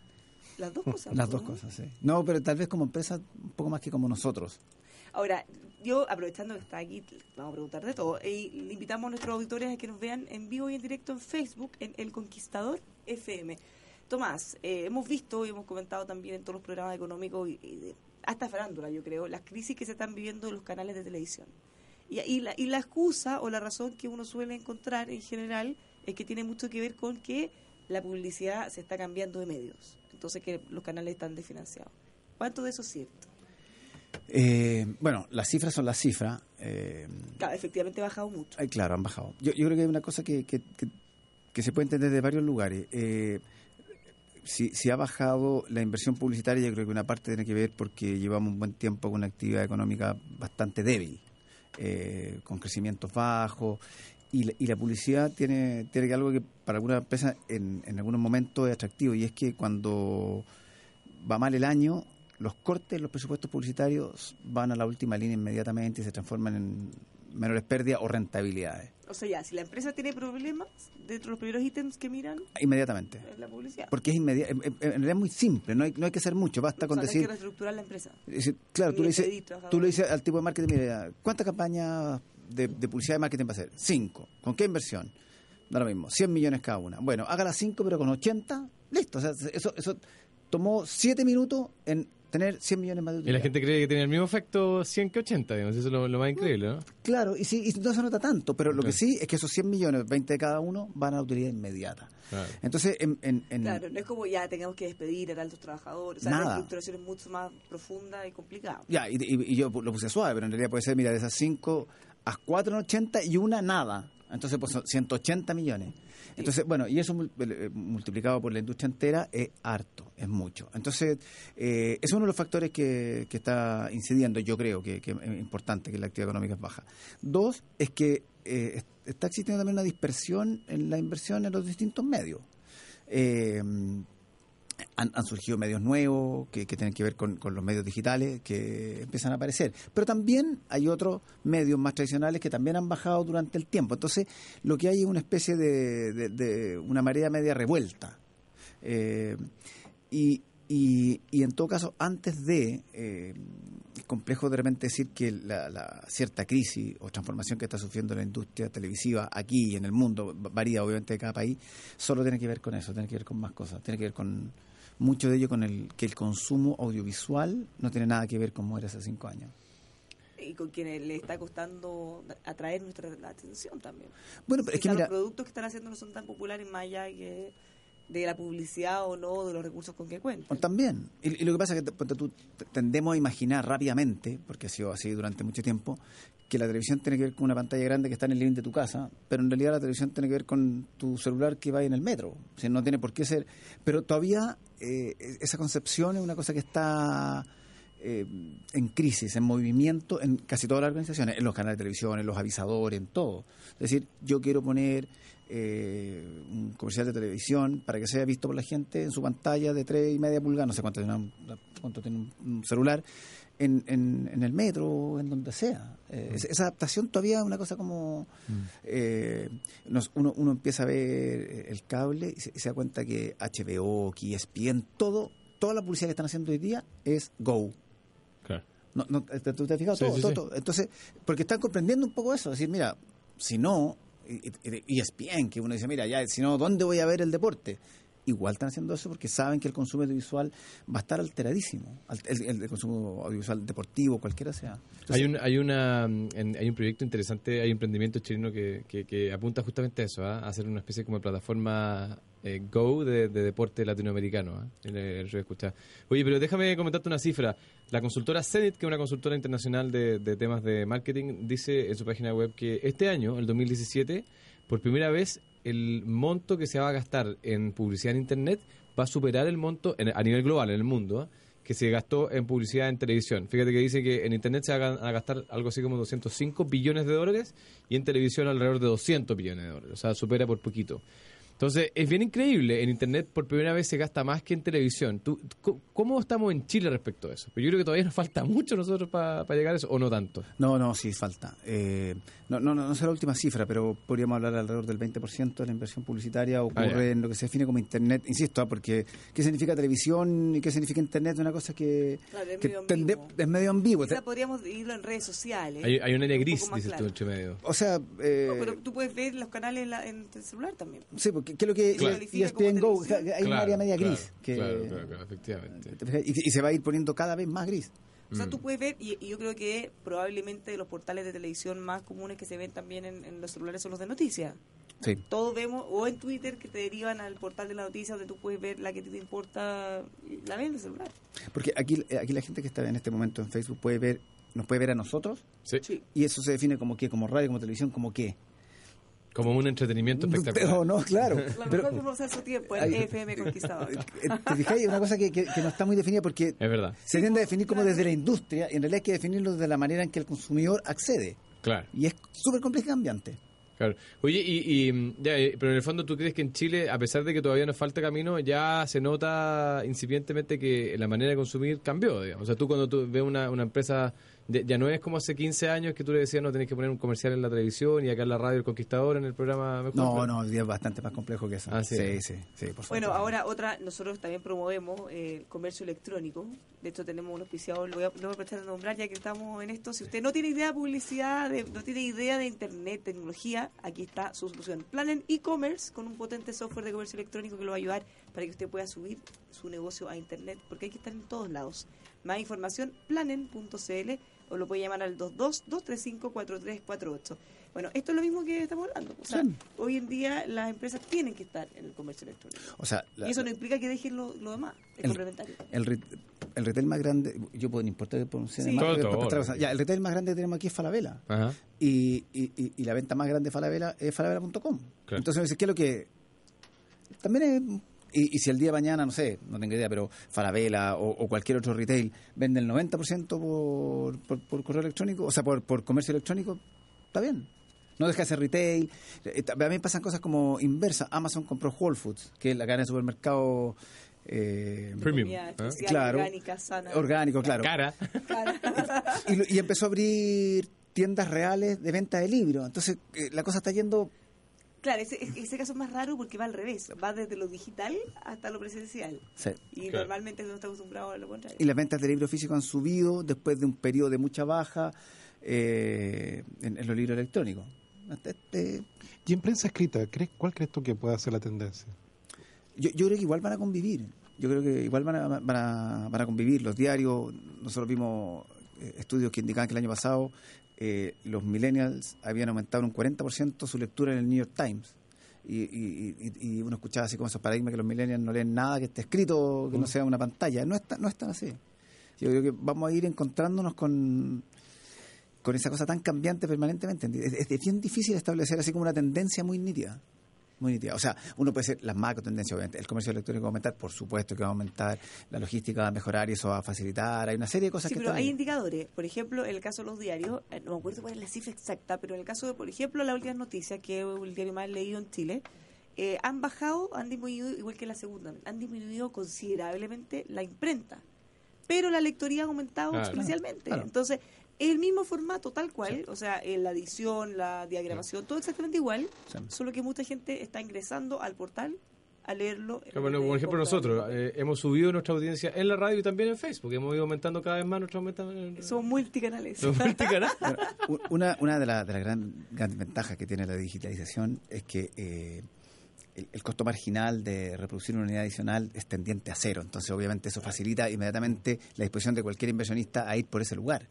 Las dos cosas. Las ¿no? dos cosas, sí. No, pero tal vez como empresa un poco más que como nosotros. Ahora, yo aprovechando que está aquí, vamos a preguntar de todo, y le invitamos a nuestros auditores a que nos vean en vivo y en directo en Facebook, en El Conquistador FM. Tomás, eh, hemos visto y hemos comentado también en todos los programas económicos y, y de- hasta farándula, yo creo, las crisis que se están viviendo en los canales de televisión. Y, y la, y la excusa o la razón que uno suele encontrar en general es que tiene mucho que ver con que la publicidad se está cambiando de medios. Entonces que los canales están desfinanciados. ¿Cuánto de eso es cierto? Eh, bueno, las cifras son las cifras. eh, Claro, efectivamente ha bajado mucho. Ay, claro, han bajado. Yo, yo creo que hay una cosa que, que, que- que se puede entender de varios lugares. Eh, si, si ha bajado la inversión publicitaria, yo creo que una parte tiene que ver porque llevamos un buen tiempo con una actividad económica bastante débil, eh, con crecimientos bajos. Y la, y la publicidad tiene, tiene algo que para algunas empresas en, en algunos momentos es atractivo, y es que cuando va mal el año, los cortes los presupuestos publicitarios van a la última línea inmediatamente y se transforman en menores pérdidas o rentabilidades. O sea, ya, si la empresa tiene problemas, dentro de los primeros ítems que miran Inmediatamente. es la publicidad. Porque es inmediato. En realidad es muy simple, no hay, no hay que hacer mucho, basta o con sea, no hay decir. que reestructurar la empresa. decir, claro, tú le, dices, tú le dices al tipo de marketing, mira, ¿cuántas campañas de, de publicidad de marketing va a hacer? Cinco. ¿Con qué inversión? Da lo mismo, 100 millones cada una. Bueno, haga las cinco, pero con 80, listo. O sea, eso, eso tomó siete minutos en tener 100 millones más de Y utilidad. la gente cree que tiene el mismo efecto 100 que 80, digamos. Eso es lo, lo más increíble, ¿no? Claro, y, sí, y no se nota tanto, pero lo que sí es que esos 100 millones, 20 de cada uno, van a la utilidad inmediata. Claro. Entonces, en, en- en- Claro, no es como ya tengamos que despedir a tantos trabajadores. O sea, Nada. la estructuración es mucho más profunda y complicada. Ya, y, y- y yo lo puse suave, pero en realidad puede ser, mira, de esas 5 a 4 en 80 y una nada. Entonces, pues son 180 millones. Entonces, bueno, y eso eh, multiplicado por la industria entera es harto, es mucho. Entonces, eh, es uno de los factores que, que está incidiendo, yo creo que, es importante, que la actividad económica es baja. Dos, es que eh, est- está existiendo también una dispersión en la inversión en los distintos medios. Eh, han, han surgido medios nuevos que, tienen que ver con, los medios digitales que empiezan a aparecer. Pero también hay otros medios más tradicionales que también han bajado durante el tiempo. Entonces, lo que hay es una especie de, una marea media revuelta. Eh, y, y, y en todo caso, antes de, eh, es complejo de repente decir que la, la cierta crisis o transformación que está sufriendo la industria televisiva aquí y en el mundo, va- varía obviamente de cada país, solo tiene que ver con eso, tiene que ver con más cosas, tiene que ver con mucho de ello con el que el consumo audiovisual no tiene nada que ver con como era hace cinco años. Y con quienes le está costando atraer nuestra atención también. Bueno, pero es que mira, los productos que están haciendo no son tan populares más allá que de la publicidad o no, de los recursos con que cuentan. También. Y, y lo que pasa es que tú, tendemos a imaginar rápidamente, porque ha sido así durante mucho tiempo, que la televisión tiene que ver con una pantalla grande que está en el living de tu casa, pero en realidad la televisión tiene que ver con tu celular que va en el metro. O sea, no tiene por qué ser. Pero todavía eh, esa concepción es una cosa que está eh, en crisis, en movimiento en casi todas las organizaciones, en los canales de televisión, en los avisadores, en todo. Es decir, yo quiero poner eh, un comercial de televisión para que sea visto por la gente en su pantalla de tres y media pulgadas, no sé cuánto tiene, un- cuánto tiene un- celular, en, en, en el metro en donde sea. Eh, es- Esa adaptación todavía es una cosa como... eh, nos- uno, uno empieza a ver eh, el cable y se, y se da cuenta que HBO, que ESPN, todo, toda la publicidad que están haciendo hoy día es Go. Claro. No, no, ¿te- ¿Tú te has fijado? Sí, todo, sí, todo, sí. todo. Entonces, porque están comprendiendo un poco eso. Es decir, mira, si no, y, ESPN, que uno dice, mira, ya, si no, ¿dónde voy a ver el deporte? Igual están haciendo eso porque saben que el consumo audiovisual va a estar alteradísimo. Al- El, consumo audiovisual deportivo, cualquiera sea. Hay un, hay, una, en- hay un proyecto interesante, hay un emprendimiento chileno que, que, apunta justamente a eso, ¿ah? a hacer una especie como plataforma eh, Go de, de deporte latinoamericano. ¿ah? El- el escuchaba. Oye, pero déjame comentarte una cifra. La consultora Zenit, que es una consultora internacional de, de temas de marketing, dice en su página web que este año, el 2017, por primera vez el monto que se va a gastar en publicidad en Internet va a superar el monto en- a nivel global en el mundo. ¿ah? que se gastó en publicidad en televisión. Fíjate que dice que en Internet se van a gastar algo así como 205 billones de dólares y en televisión alrededor de 200 billones de dólares. O sea, supera por poquito. Entonces, es bien increíble. En Internet por primera vez se gasta más que en televisión. ¿Tú, ¿Cómo estamos en Chile respecto a eso? Pero yo creo que todavía nos falta mucho nosotros para llegar a eso, o no tanto. No, no, sí, falta. Eh, no, no, no, no sé la última cifra, pero podríamos hablar alrededor del 20% de la inversión publicitaria ocurre Ah, ya. en lo que se define como Internet. Insisto, porque ¿qué significa televisión y qué significa Internet? Es una cosa que, Claro, es que medio tende- ambiguo. es medio ambiguo. Quizá podríamos irlo en redes sociales. Hay, hay un área gris, más dices tú, claro. entre medio. O sea, eh, No, pero tú puedes ver los canales en, la- en el celular también. sí, porque ¿qué es lo que Claro. y ESPN Go? Hay un área media claro, gris. que, Claro, claro, claro, efectivamente. y, y se va a ir poniendo cada vez más gris. O sea, Mm. tú puedes ver, y, y yo creo que probablemente los portales de televisión más comunes que se ven también en, en los celulares son los de noticias. Sí. Todos vemos, o en Twitter, que te derivan al portal de la noticia donde tú puedes ver la que te importa, y la ves en el celular. Porque aquí, eh, aquí la gente que está en este momento en Facebook puede ver, nos puede ver a nosotros Sí. y eso se define como qué, como radio, como televisión, como qué. Como un entretenimiento espectacular. Pero no, claro. La Pero, mejor de usar su tiempo es Ay. FM Conquistador. eh, ¿Te fijáis? Una cosa que, que- que no está muy definida porque Es verdad, se tiende a definir como desde la industria y en realidad hay que definirlo desde la manera en que el consumidor accede. claro. Y es súper complejo y cambiante. Claro. Oye, y, y, ya, eh, pero en el fondo tú crees que en Chile, a pesar de que todavía nos falta camino, ya se nota incipientemente que la manera de consumir cambió, digamos. O sea, tú cuando tú ves una, una empresa Ya, ya no es como hace 15 años que tú le decías no tenés que poner un comercial en la televisión y acá en la radio El Conquistador en el programa mejor. No, no, es bastante más complejo que eso. Ah, sí. sí, sí, sí, por Bueno, supuesto. ahora otra, nosotros también promovemos eh, el comercio electrónico. De hecho, tenemos un auspiciador, lo voy a, lo voy a aprovechar nombrar ya que estamos en esto. Si usted no tiene idea de publicidad, de- no tiene idea de internet, tecnología, aquí está su solución. Planen e-commerce con un potente software de comercio electrónico que lo va a ayudar para que usted pueda subir su negocio a internet, porque hay que estar en todos lados. Más información, planen.cl o lo puede llamar al 22-235-4348. Bueno, esto es lo mismo que estamos hablando. O sea, Sí. hoy en día las empresas tienen que estar en el comercio electrónico. O sea, la- y eso no implica que dejen lo, lo demás, es El- complementario. el, re- el retail más grande, yo puedo, no importa que Sí. Todo, todo. cosa. Ya, el retail más grande que tenemos aquí es Falabella. Ajá. Y, y, y- y la venta más grande de Falabella es falabella.com. Claro. Entonces, ¿qué es lo que...? También es... Y, y si el día de mañana, no sé, no tengo idea, pero Falabella o, o cualquier otro retail vende el 90% por, por, por correo electrónico, o sea, por, por comercio electrónico, está bien. No deja de ser retail. Eh, A mí pasan cosas como inversa. Amazon compró Whole Foods, que es la cadena de supermercado... Eh, Premium. Comida ¿eh? especial, Claro. orgánica, sana. orgánico, claro. Cara. y, lo- y empezó a abrir tiendas reales de venta de libros. Entonces, eh, la cosa está yendo Claro, ese, ese caso es más raro porque va al revés, va desde lo digital hasta lo presencial. Sí. Y Claro. normalmente no está acostumbrado a lo contrario. Y las ventas de libros físicos han subido después de un periodo de mucha baja eh, en, en los libros electrónicos. Este, Y en prensa escrita, ¿crees, ¿cuál crees tú que pueda ser la tendencia? yo, yo creo que igual van a convivir. Yo creo que igual van a, van a, van a convivir. Los diarios, nosotros vimos eh, estudios que indicaban que el año pasado eh, los millennials habían aumentado un 40% su lectura en el New York Times. Y, y, y- y uno escuchaba así como esos paradigmas que los millennials no leen nada que esté escrito, que no sea una pantalla. No es, tan- no es tan así. Yo creo que vamos a ir encontrándonos con, con esa cosa tan cambiante permanentemente. Es, es bien difícil establecer así como una tendencia muy nítida. Muy nítida. O sea, uno puede ser las macro tendencias, obviamente. El comercio electrónico va a aumentar, por supuesto que va a aumentar. La logística va a mejorar y eso va a facilitar. Hay una serie de cosas Sí, que pero están hay ahí. indicadores. Por ejemplo, en el caso de los diarios, eh, no me acuerdo cuál es la cifra exacta, pero en el caso de, por ejemplo, la última noticia, que es el diario más leído en Chile, eh, han bajado, han disminuido, igual que la segunda, han disminuido considerablemente la imprenta. Pero la lectoría ha aumentado Claro. exponencialmente. Claro. Entonces, el mismo formato, tal cual, o sea, en la edición, la diagramación, todo exactamente igual, Sí. solo que mucha gente está ingresando al portal a leerlo. en Bueno, por ejemplo, nosotros eh, hemos subido nuestra audiencia en la radio y también en Facebook. Hemos ido aumentando cada vez más nuestra aumenta. Somos multicanales. Somos multicanal. Bueno, una, una de, la- de las gran, grandes ventajas que tiene la digitalización es que eh, el, el costo marginal de reproducir una unidad adicional es tendiente a cero. Entonces, obviamente, eso facilita inmediatamente la disposición de cualquier inversionista a ir por ese lugar,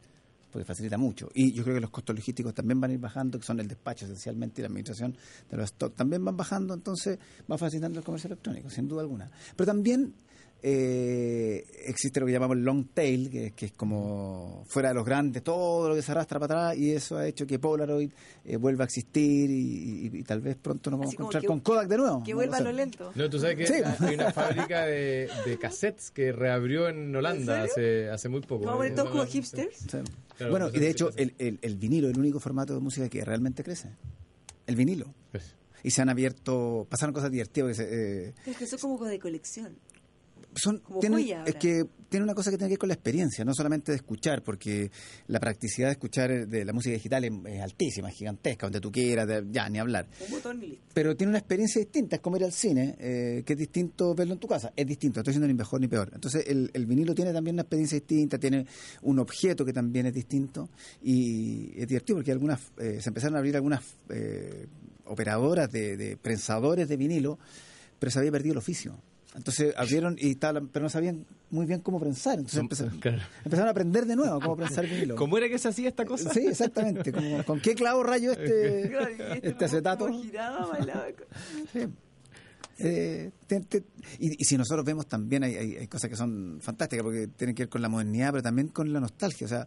porque facilita mucho. Y yo creo que los costos logísticos también van a ir bajando, que son el despacho esencialmente y la administración de los stocks, también van bajando, entonces va facilitando el comercio electrónico, sin duda alguna. Pero también eh, existe lo que llamamos el long tail, que, que es como fuera de los grandes, todo lo que se arrastra para atrás, y eso ha hecho que Polaroid eh, vuelva a existir y, y- y tal vez pronto nos vamos a encontrar que- con Kodak de nuevo. Que vuelva a sé. lo lento. No, tú sabes que Sí. hay una fábrica de, de cassettes que reabrió en Holanda ¿En hace, hace muy poco. ¿Vamos a Eh, todos como hipsters? Sí. Claro, bueno, y de hecho, el, el, el vinilo es el único formato de música que realmente crece. El vinilo. Pues, Y se han abierto, pasaron cosas divertidas. porque se, eh, Es que eso es como de colección. Son tienen- es que tiene una cosa que tiene que ver con la experiencia, no solamente de escuchar, porque la practicidad de escuchar eh, de la música digital es, es altísima, es gigantesca, donde tú quieras, de- ya ni hablar. Un botón y listo. Pero tiene una experiencia distinta, es como ir al cine, eh, que es distinto verlo en tu casa, es distinto, no estoy diciendo ni mejor ni peor. Entonces el, el vinilo tiene también una experiencia distinta, tiene un objeto que también es distinto y es divertido porque algunas eh, se empezaron a abrir algunas eh, operadoras de, de prensadores de vinilo, pero se había perdido el oficio. Entonces abrieron y estaban, pero no sabían muy bien cómo prensar. Entonces empezaron, claro. empezaron a aprender de nuevo cómo prensar vinilo. ¿Cómo era que se hacía esta cosa? Sí, exactamente. Como, ¿Con qué clavo rayo este, Claro, este este acetato? como giraba, bailaba. Sí. Eh, te- te- y, y si nosotros vemos también hay, hay- hay cosas que son fantásticas porque tienen que ver con la modernidad, pero también con la nostalgia. O sea,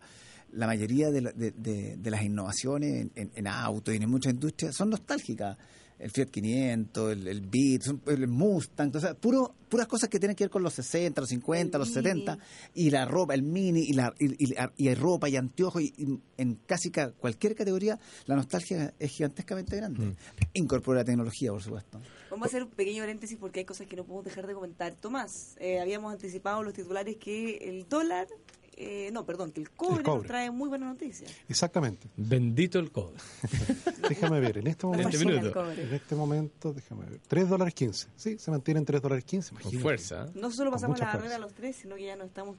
la mayoría de, la- de- de- de las innovaciones en, en, en autos y en muchas industrias son nostálgicas. El Fiat 500, el, el Beat, son- el Mustang, o sea, puro, puras cosas que tienen que ver con los 60, los 50, El los Mini. 70, y la ropa, el mini, y, la, y, y- y hay ropa y anteojos, y, y en casi ca- cualquier categoría la nostalgia es gigantescamente grande. Incorpora la tecnología, por supuesto. Vamos a hacer un pequeño paréntesis porque hay cosas que no podemos dejar de comentar. Tomás, eh, habíamos anticipado los titulares que el dólar eh, no, perdón, que el cobre, El cobre. nos trae muy buenas noticias. Exactamente. Bendito el cobre. Déjame ver, en este momento... Este. En este momento, déjame ver. 3 dólares 15. Sí, se mantiene en 3 dólares 15. Con imagínate. fuerza. ¿eh? No solo Con pasamos la barrera a los tres, sino que ya nos estamos...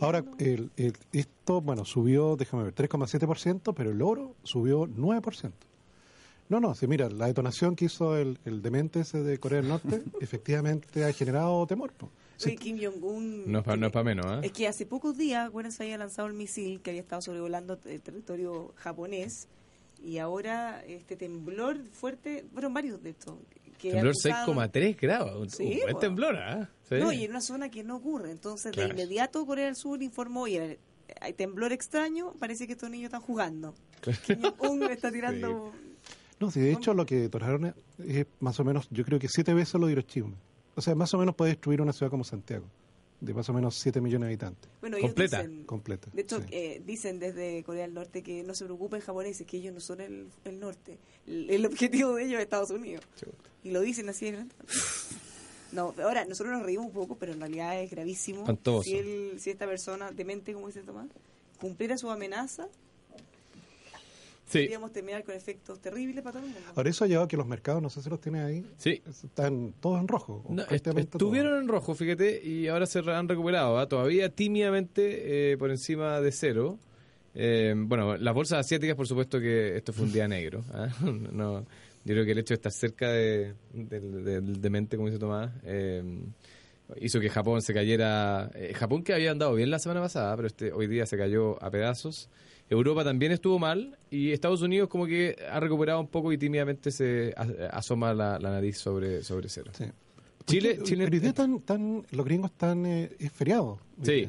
Ahora, el, el- esto, bueno, subió, déjame ver, 3,7%, pero el oro subió 9%. No, no, sí, mira, la detonación que hizo el, el demente ese de Corea del Norte efectivamente ha generado temor. po. Sí, Kim Jong-un... No es para no es pa menos, ¿eh? Es que hace pocos días, acuérdense, había lanzado el misil que había estado sobrevolando el territorio japonés y ahora este temblor fuerte, fueron varios de estos. que Temblor acusaron- 6,3 grados. Un- Sí, un buen bueno. temblor, ¿ah? Sí. No, y en una zona que no ocurre. Entonces, Claro. de inmediato Corea del Sur informó, oye, hay temblor extraño, parece que estos niños están jugando. Kim Jong-un está tirando... No, sí, de hecho lo que detonaron es, es más o menos, yo creo que siete veces lo de Hiroshima. O sea, más o menos puede destruir una ciudad como Santiago, de más o menos 7 millones de habitantes, Bueno, ellos Completa. dicen- completa. De hecho, sí. eh, dicen desde Corea del Norte que no se preocupen japoneses, que ellos no son el, el norte. El, el objetivo de ellos es Estados Unidos. Chuta. Y lo dicen así de grande. No, ahora, nosotros nos reímos un poco, pero en realidad es gravísimo. Si, él, si esta persona, demente, como dice Tomás, cumpliera su amenaza, Sí, podríamos terminar con efectos terribles para todo el mundo. Ahora eso ha llevado a que los mercados, no sé si los tiene ahí, sí. están todos en rojo. No, est- estuvieron en rojo, fíjate, y ahora se han recuperado, ¿ah? todavía tímidamente eh, por encima de cero. Eh, bueno, las bolsas asiáticas, por supuesto que esto fue un día negro. ¿ah? No, yo creo que el hecho de estar cerca de- del, del demente, como dice Tomás, eh, hizo que Japón se cayera. eh, Japón que había andado bien la semana pasada, pero este hoy día se cayó a pedazos. Europa también estuvo mal y Estados Unidos como que ha recuperado un poco y tímidamente se asoma la, la nariz sobre, sobre cero. Sí. Chile, Porque, Chile Pero hoy día tan, tan, los gringos están, eh, es feriado. Sí.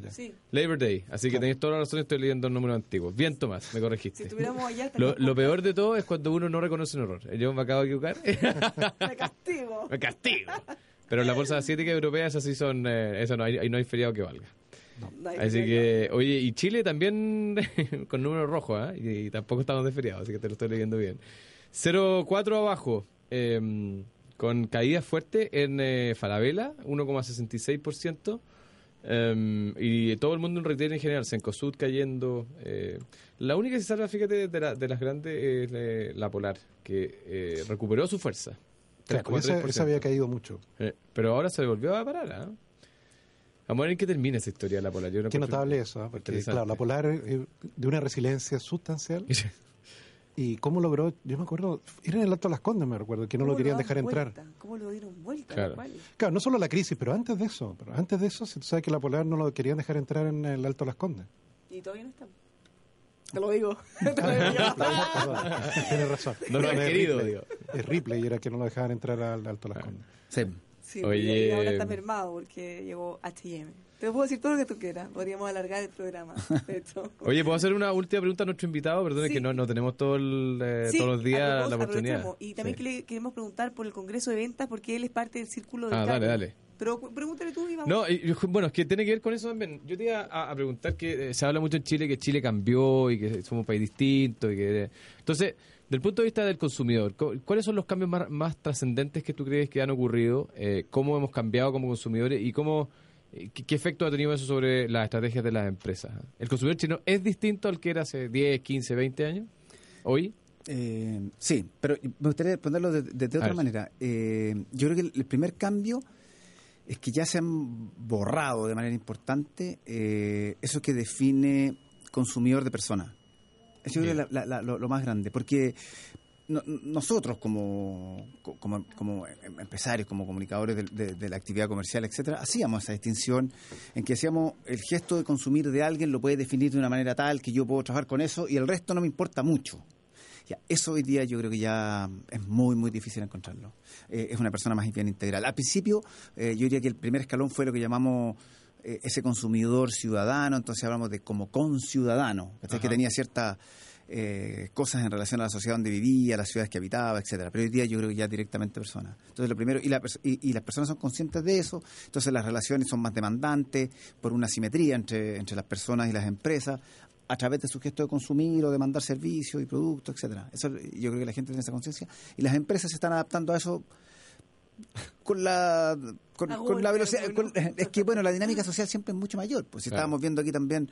Labor Day, así que tenéis toda la razón, estoy leyendo números antiguos. Bien, Tomás, me corregiste. si estuviéramos allá, Lo, lo peor de todo es cuando uno no reconoce un error. Yo me acabo de equivocar, de castigo. me castigo. Pero en la bolsa asiática europea, esas sí son, eh, eso no hay, ahí no hay feriado que valga. No Así que, oye, y Chile también con números rojos, ¿ah? y, y tampoco estamos de feriado, así que te lo estoy leyendo bien. 0,4 abajo, eh, con caída fuerte en eh, Falabella, 1,66%. eh, y todo el mundo en retail en general, Sencosud cayendo. eh, la única que se salva, fíjate, de, la- de las grandes es eh, la Polar, que eh, recuperó su fuerza. Claro, esa, 3,3%. esa había caído mucho. Eh, pero ahora se volvió a parar. ¿Ah? Vamos a ver en qué termina esa historia de la Polar. Yo no Qué notable eso, ¿ah? porque claro, la Polar es de una resiliencia sustancial. ¿Y cómo logró? Yo me acuerdo, era en el Alto de las Condes, me recuerdo, que no lo ¿Cómo querían dejar entrar. ¿Cómo lo dieron vuelta? Claro. No solo la crisis, pero antes de eso, pero antes de eso, si tú sabes que la Polar no lo querían dejar entrar en el Alto de las Condes. Y todavía no estamos. Te lo digo. Te lo digo yo. Perdón, Tienes razón. No lo han querido, digo. Es Ripley y era que no lo dejaban entrar al Alto de las Condes. Sí. Sí, Oye. y ahora está mermado porque llegó H&M. Te puedo decir todo lo que tú quieras. Podríamos alargar el programa. De hecho. Oye, ¿puedo hacer una última pregunta a nuestro invitado? Perdón, Sí. que no, no tenemos todo el, eh, Sí, todos los días la oportunidad. Y también Sí. que le queremos preguntar por el Congreso de Ventas porque él es parte del círculo de Ah, dale, dale. Pero pregúntale tú y vamos. No, y- bueno, es que tiene que ver con eso también. Yo te iba a, a preguntar que eh, se habla mucho en Chile que Chile cambió y que somos un país distinto. y que Entonces, del punto de vista del consumidor, cu- ¿cuáles son los cambios más, más trascendentes que tú crees que han ocurrido? Eh, ¿Cómo hemos cambiado como consumidores y cómo eh, qué, qué efecto ha tenido eso sobre las estrategias de las empresas? ¿El consumidor chino es distinto al que era hace 10, 15, 20 años? ¿Hoy? Eh, sí, pero me gustaría responderlo de, de- de otra manera. Eh, yo creo que el, primer cambio es que ya se han borrado de manera importante eso que define consumidor de persona. Eso creo que es la- la- la- lo, más grande, porque no- nosotros como, co- como, como em- empresarios, como comunicadores de, de- de la actividad comercial, etcétera, hacíamos esa distinción en que hacíamos el gesto de consumir de alguien lo puede definir de una manera tal que yo puedo trabajar con eso y el resto no me importa mucho. Ya, eso hoy día yo creo que ya es muy, muy difícil encontrarlo. Eh, es una persona más bien integral. Al principio, eh, yo diría que el primer escalón fue lo que llamamos eh, ese consumidor ciudadano, entonces hablamos de como conciudadano, que tenía ciertas eh, cosas en relación a la sociedad donde vivía, las ciudades que habitaba, etcétera. Pero hoy día yo creo que ya directamente persona. Entonces lo primero, y, la y, y las personas son conscientes de eso, entonces las relaciones son más demandantes por una simetría entre, entre las personas y las empresas a través de su gesto de consumir o de mandar servicios y productos, etcétera. Eso yo creo que la gente tiene esa conciencia y las empresas se están adaptando a eso con la con, Ah, con la velocidad con- es que bueno la dinámica social siempre es mucho mayor pues si Claro. estábamos viendo aquí también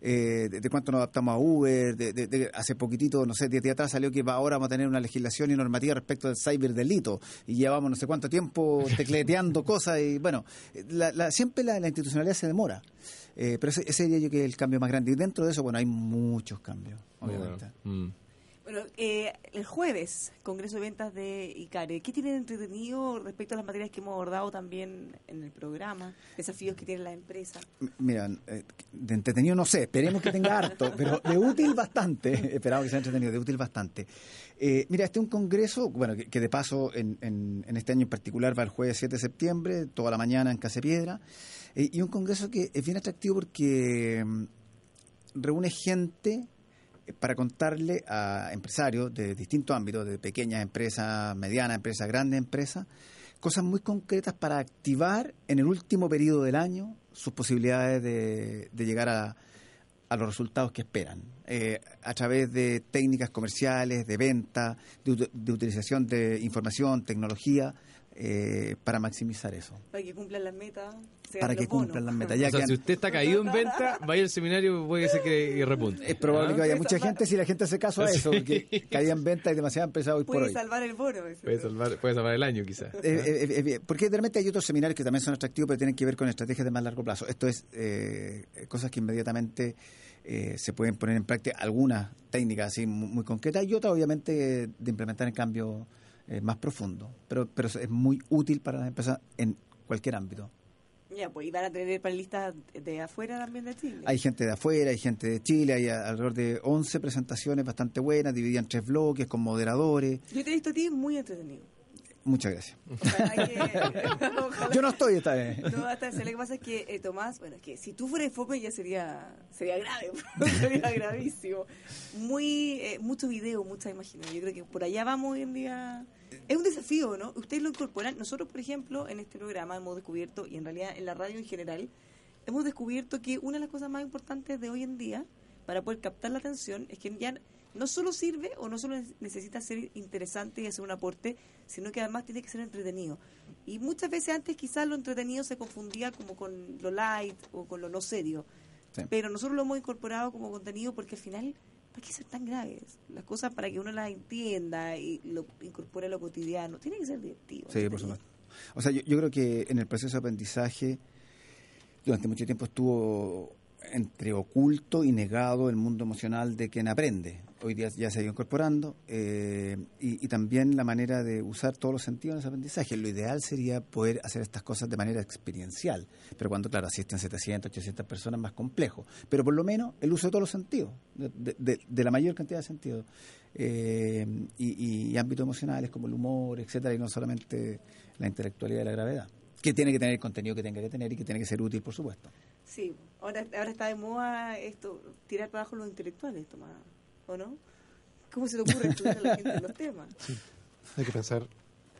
eh, de, de cuánto nos adaptamos a Uber de, de- de- hace poquitito no sé días atrás salió que ahora vamos a tener una legislación y normativa respecto del ciberdelito y llevamos no sé cuánto tiempo tecleteando cosas y bueno la- la- siempre la, la institucionalidad se demora Eh, pero ese, ese diría yo que es el cambio más grande y dentro de eso bueno hay muchos cambios obviamente Mm. Bueno, eh, el jueves, Congreso de Ventas de ICARE. ¿Qué tienen de entretenido respecto a las materias que hemos abordado también en el programa? Desafíos que tiene la empresa. Mira, eh, de entretenido no sé, esperemos que tenga harto, pero de útil bastante, esperamos que sea entretenido, de útil bastante. Eh, mira, este es un congreso, bueno, que, que de paso en, en- en este año en particular va el jueves 7 de septiembre, toda la mañana en Casa Piedra, eh, y un congreso que es bien atractivo porque mm, reúne gente para contarle a empresarios de distintos ámbitos, de pequeñas empresas, medianas empresas, grandes empresas, cosas muy concretas para activar en el último periodo del año sus posibilidades de, de llegar a, a los resultados que esperan, eh, a través de técnicas comerciales, de venta, de, de utilización de información, tecnología, eh, para maximizar eso, Para que cumplan las metas. para que bonos. cumplan las metas. Ya o sea, que si usted está caído en venta, vaya al seminario, puede ser que repunte. es probable ¿Ah? que vaya Puede mucha salvar. gente si la gente hace caso a eso, porque caía en venta y demasiadas empresas hoy por Puede hoy. salvar el bono. Puede salvar, puede salvar el año, quizás. Eh, eh, eh, porque de repente hay otros seminarios que también son atractivos, pero tienen que ver con estrategias de más largo plazo. Esto es eh, cosas que inmediatamente eh, se pueden poner en práctica, algunas técnicas así muy, muy concretas y otras obviamente de implementar en cambio eh, más profundo. Pero, pero es muy útil para las empresas en cualquier ámbito. Ya, pues, y van a tener panelistas de afuera también de Chile. Hay gente de afuera, hay gente de Chile, hay a- alrededor de 11 presentaciones bastante buenas, divididas en tres bloques, con moderadores. Yo te he visto a ti muy entretenido. Muchas gracias. Que- Yo no estoy esta vez. No, hasta lo que pasa es que eh, Tomás, bueno, es que si tú fueras fome ya sería sería grave, sería gravísimo. Muy eh, mucho video, mucha imagen. Yo creo que por allá vamos hoy en día. Es un desafío, ¿no? Ustedes lo incorporan. Nosotros, por ejemplo, en este programa hemos descubierto y en realidad en la radio en general hemos descubierto que una de las cosas más importantes de hoy en día para poder captar la atención es que ya no solo sirve o no solo necesita ser interesante y hacer un aporte, sino que además tiene que ser entretenido. Y muchas veces antes quizás lo entretenido se confundía como con lo light o con lo no serio. Sí. Pero nosotros lo hemos incorporado como contenido porque al final, ¿para qué ser tan graves? Las cosas para que uno las entienda y lo incorpore a lo cotidiano. Tiene que ser divertido. Sí, por supuesto. O sea, yo, yo creo que en el proceso de aprendizaje durante mucho tiempo estuvo entre oculto y negado el mundo emocional de quien aprende. Hoy día ya se ha ido incorporando eh, y, también la manera de usar todos los sentidos en ese aprendizaje. Lo ideal sería poder hacer estas cosas de manera experiencial, pero cuando, claro, asisten 700, 800 personas, más complejo. Pero por lo menos el uso de todos los sentidos, de la mayor cantidad de sentidos. Eh, y, y ámbitos emocionales como el humor, etcétera, y no solamente la intelectualidad y la gravedad. Que tiene que tener el contenido que tenga que tener y que tiene que ser útil, por supuesto. Sí, ahora, ahora está de moda esto, tirar para abajo los intelectuales, Tomás, ¿o no? ¿Cómo se te ocurre estudiar a la gente los temas? Hay que pensar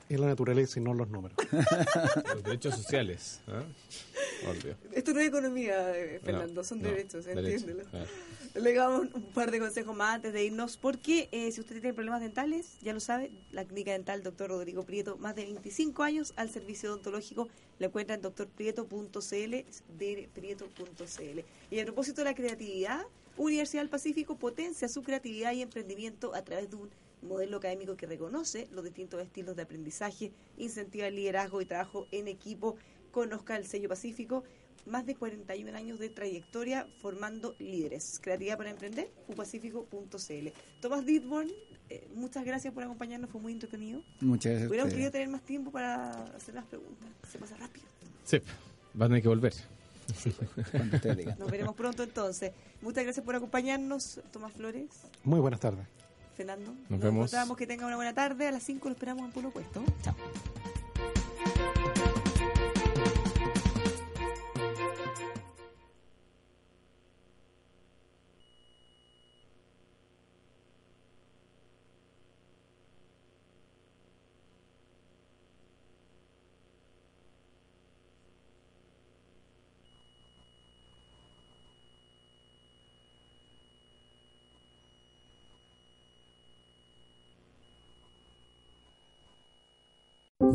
en la naturaleza y no los números. Los derechos sociales. Obvio. Esto no es economía, eh, Fernando, No, son no, derechos, entiéndelo. claro. Le damos un par de consejos más antes de irnos, porque eh, si usted tiene problemas dentales, ya lo sabe, la clínica dental Dr. Rodrigo Prieto, más de 25 años al servicio odontológico, lo encuentra en drprieto.cl, drprieto.cl. Y a propósito de la creatividad, Universidad del Pacífico potencia su creatividad y emprendimiento a través de un modelo académico que reconoce los distintos estilos de aprendizaje, incentiva el liderazgo y trabajo en equipo, conozca el sello Pacífico, más de 41 años de trayectoria formando líderes. Creatividad para emprender, upacífico.cl. Tomás Ditborn, eh, muchas gracias por acompañarnos, fue muy entretenido. Muchas gracias. Hubiéramos querido tener más tiempo para hacer las preguntas. Se pasa rápido. Sí, va a tener que volver. Nos veremos pronto entonces. Muchas gracias por acompañarnos, Tomás Flores, Muy buenas tardes. Fernando. Nos vemos. encontramos que tenga una buena tarde. A las 5 lo esperamos en Pueblo Puesto. Chao.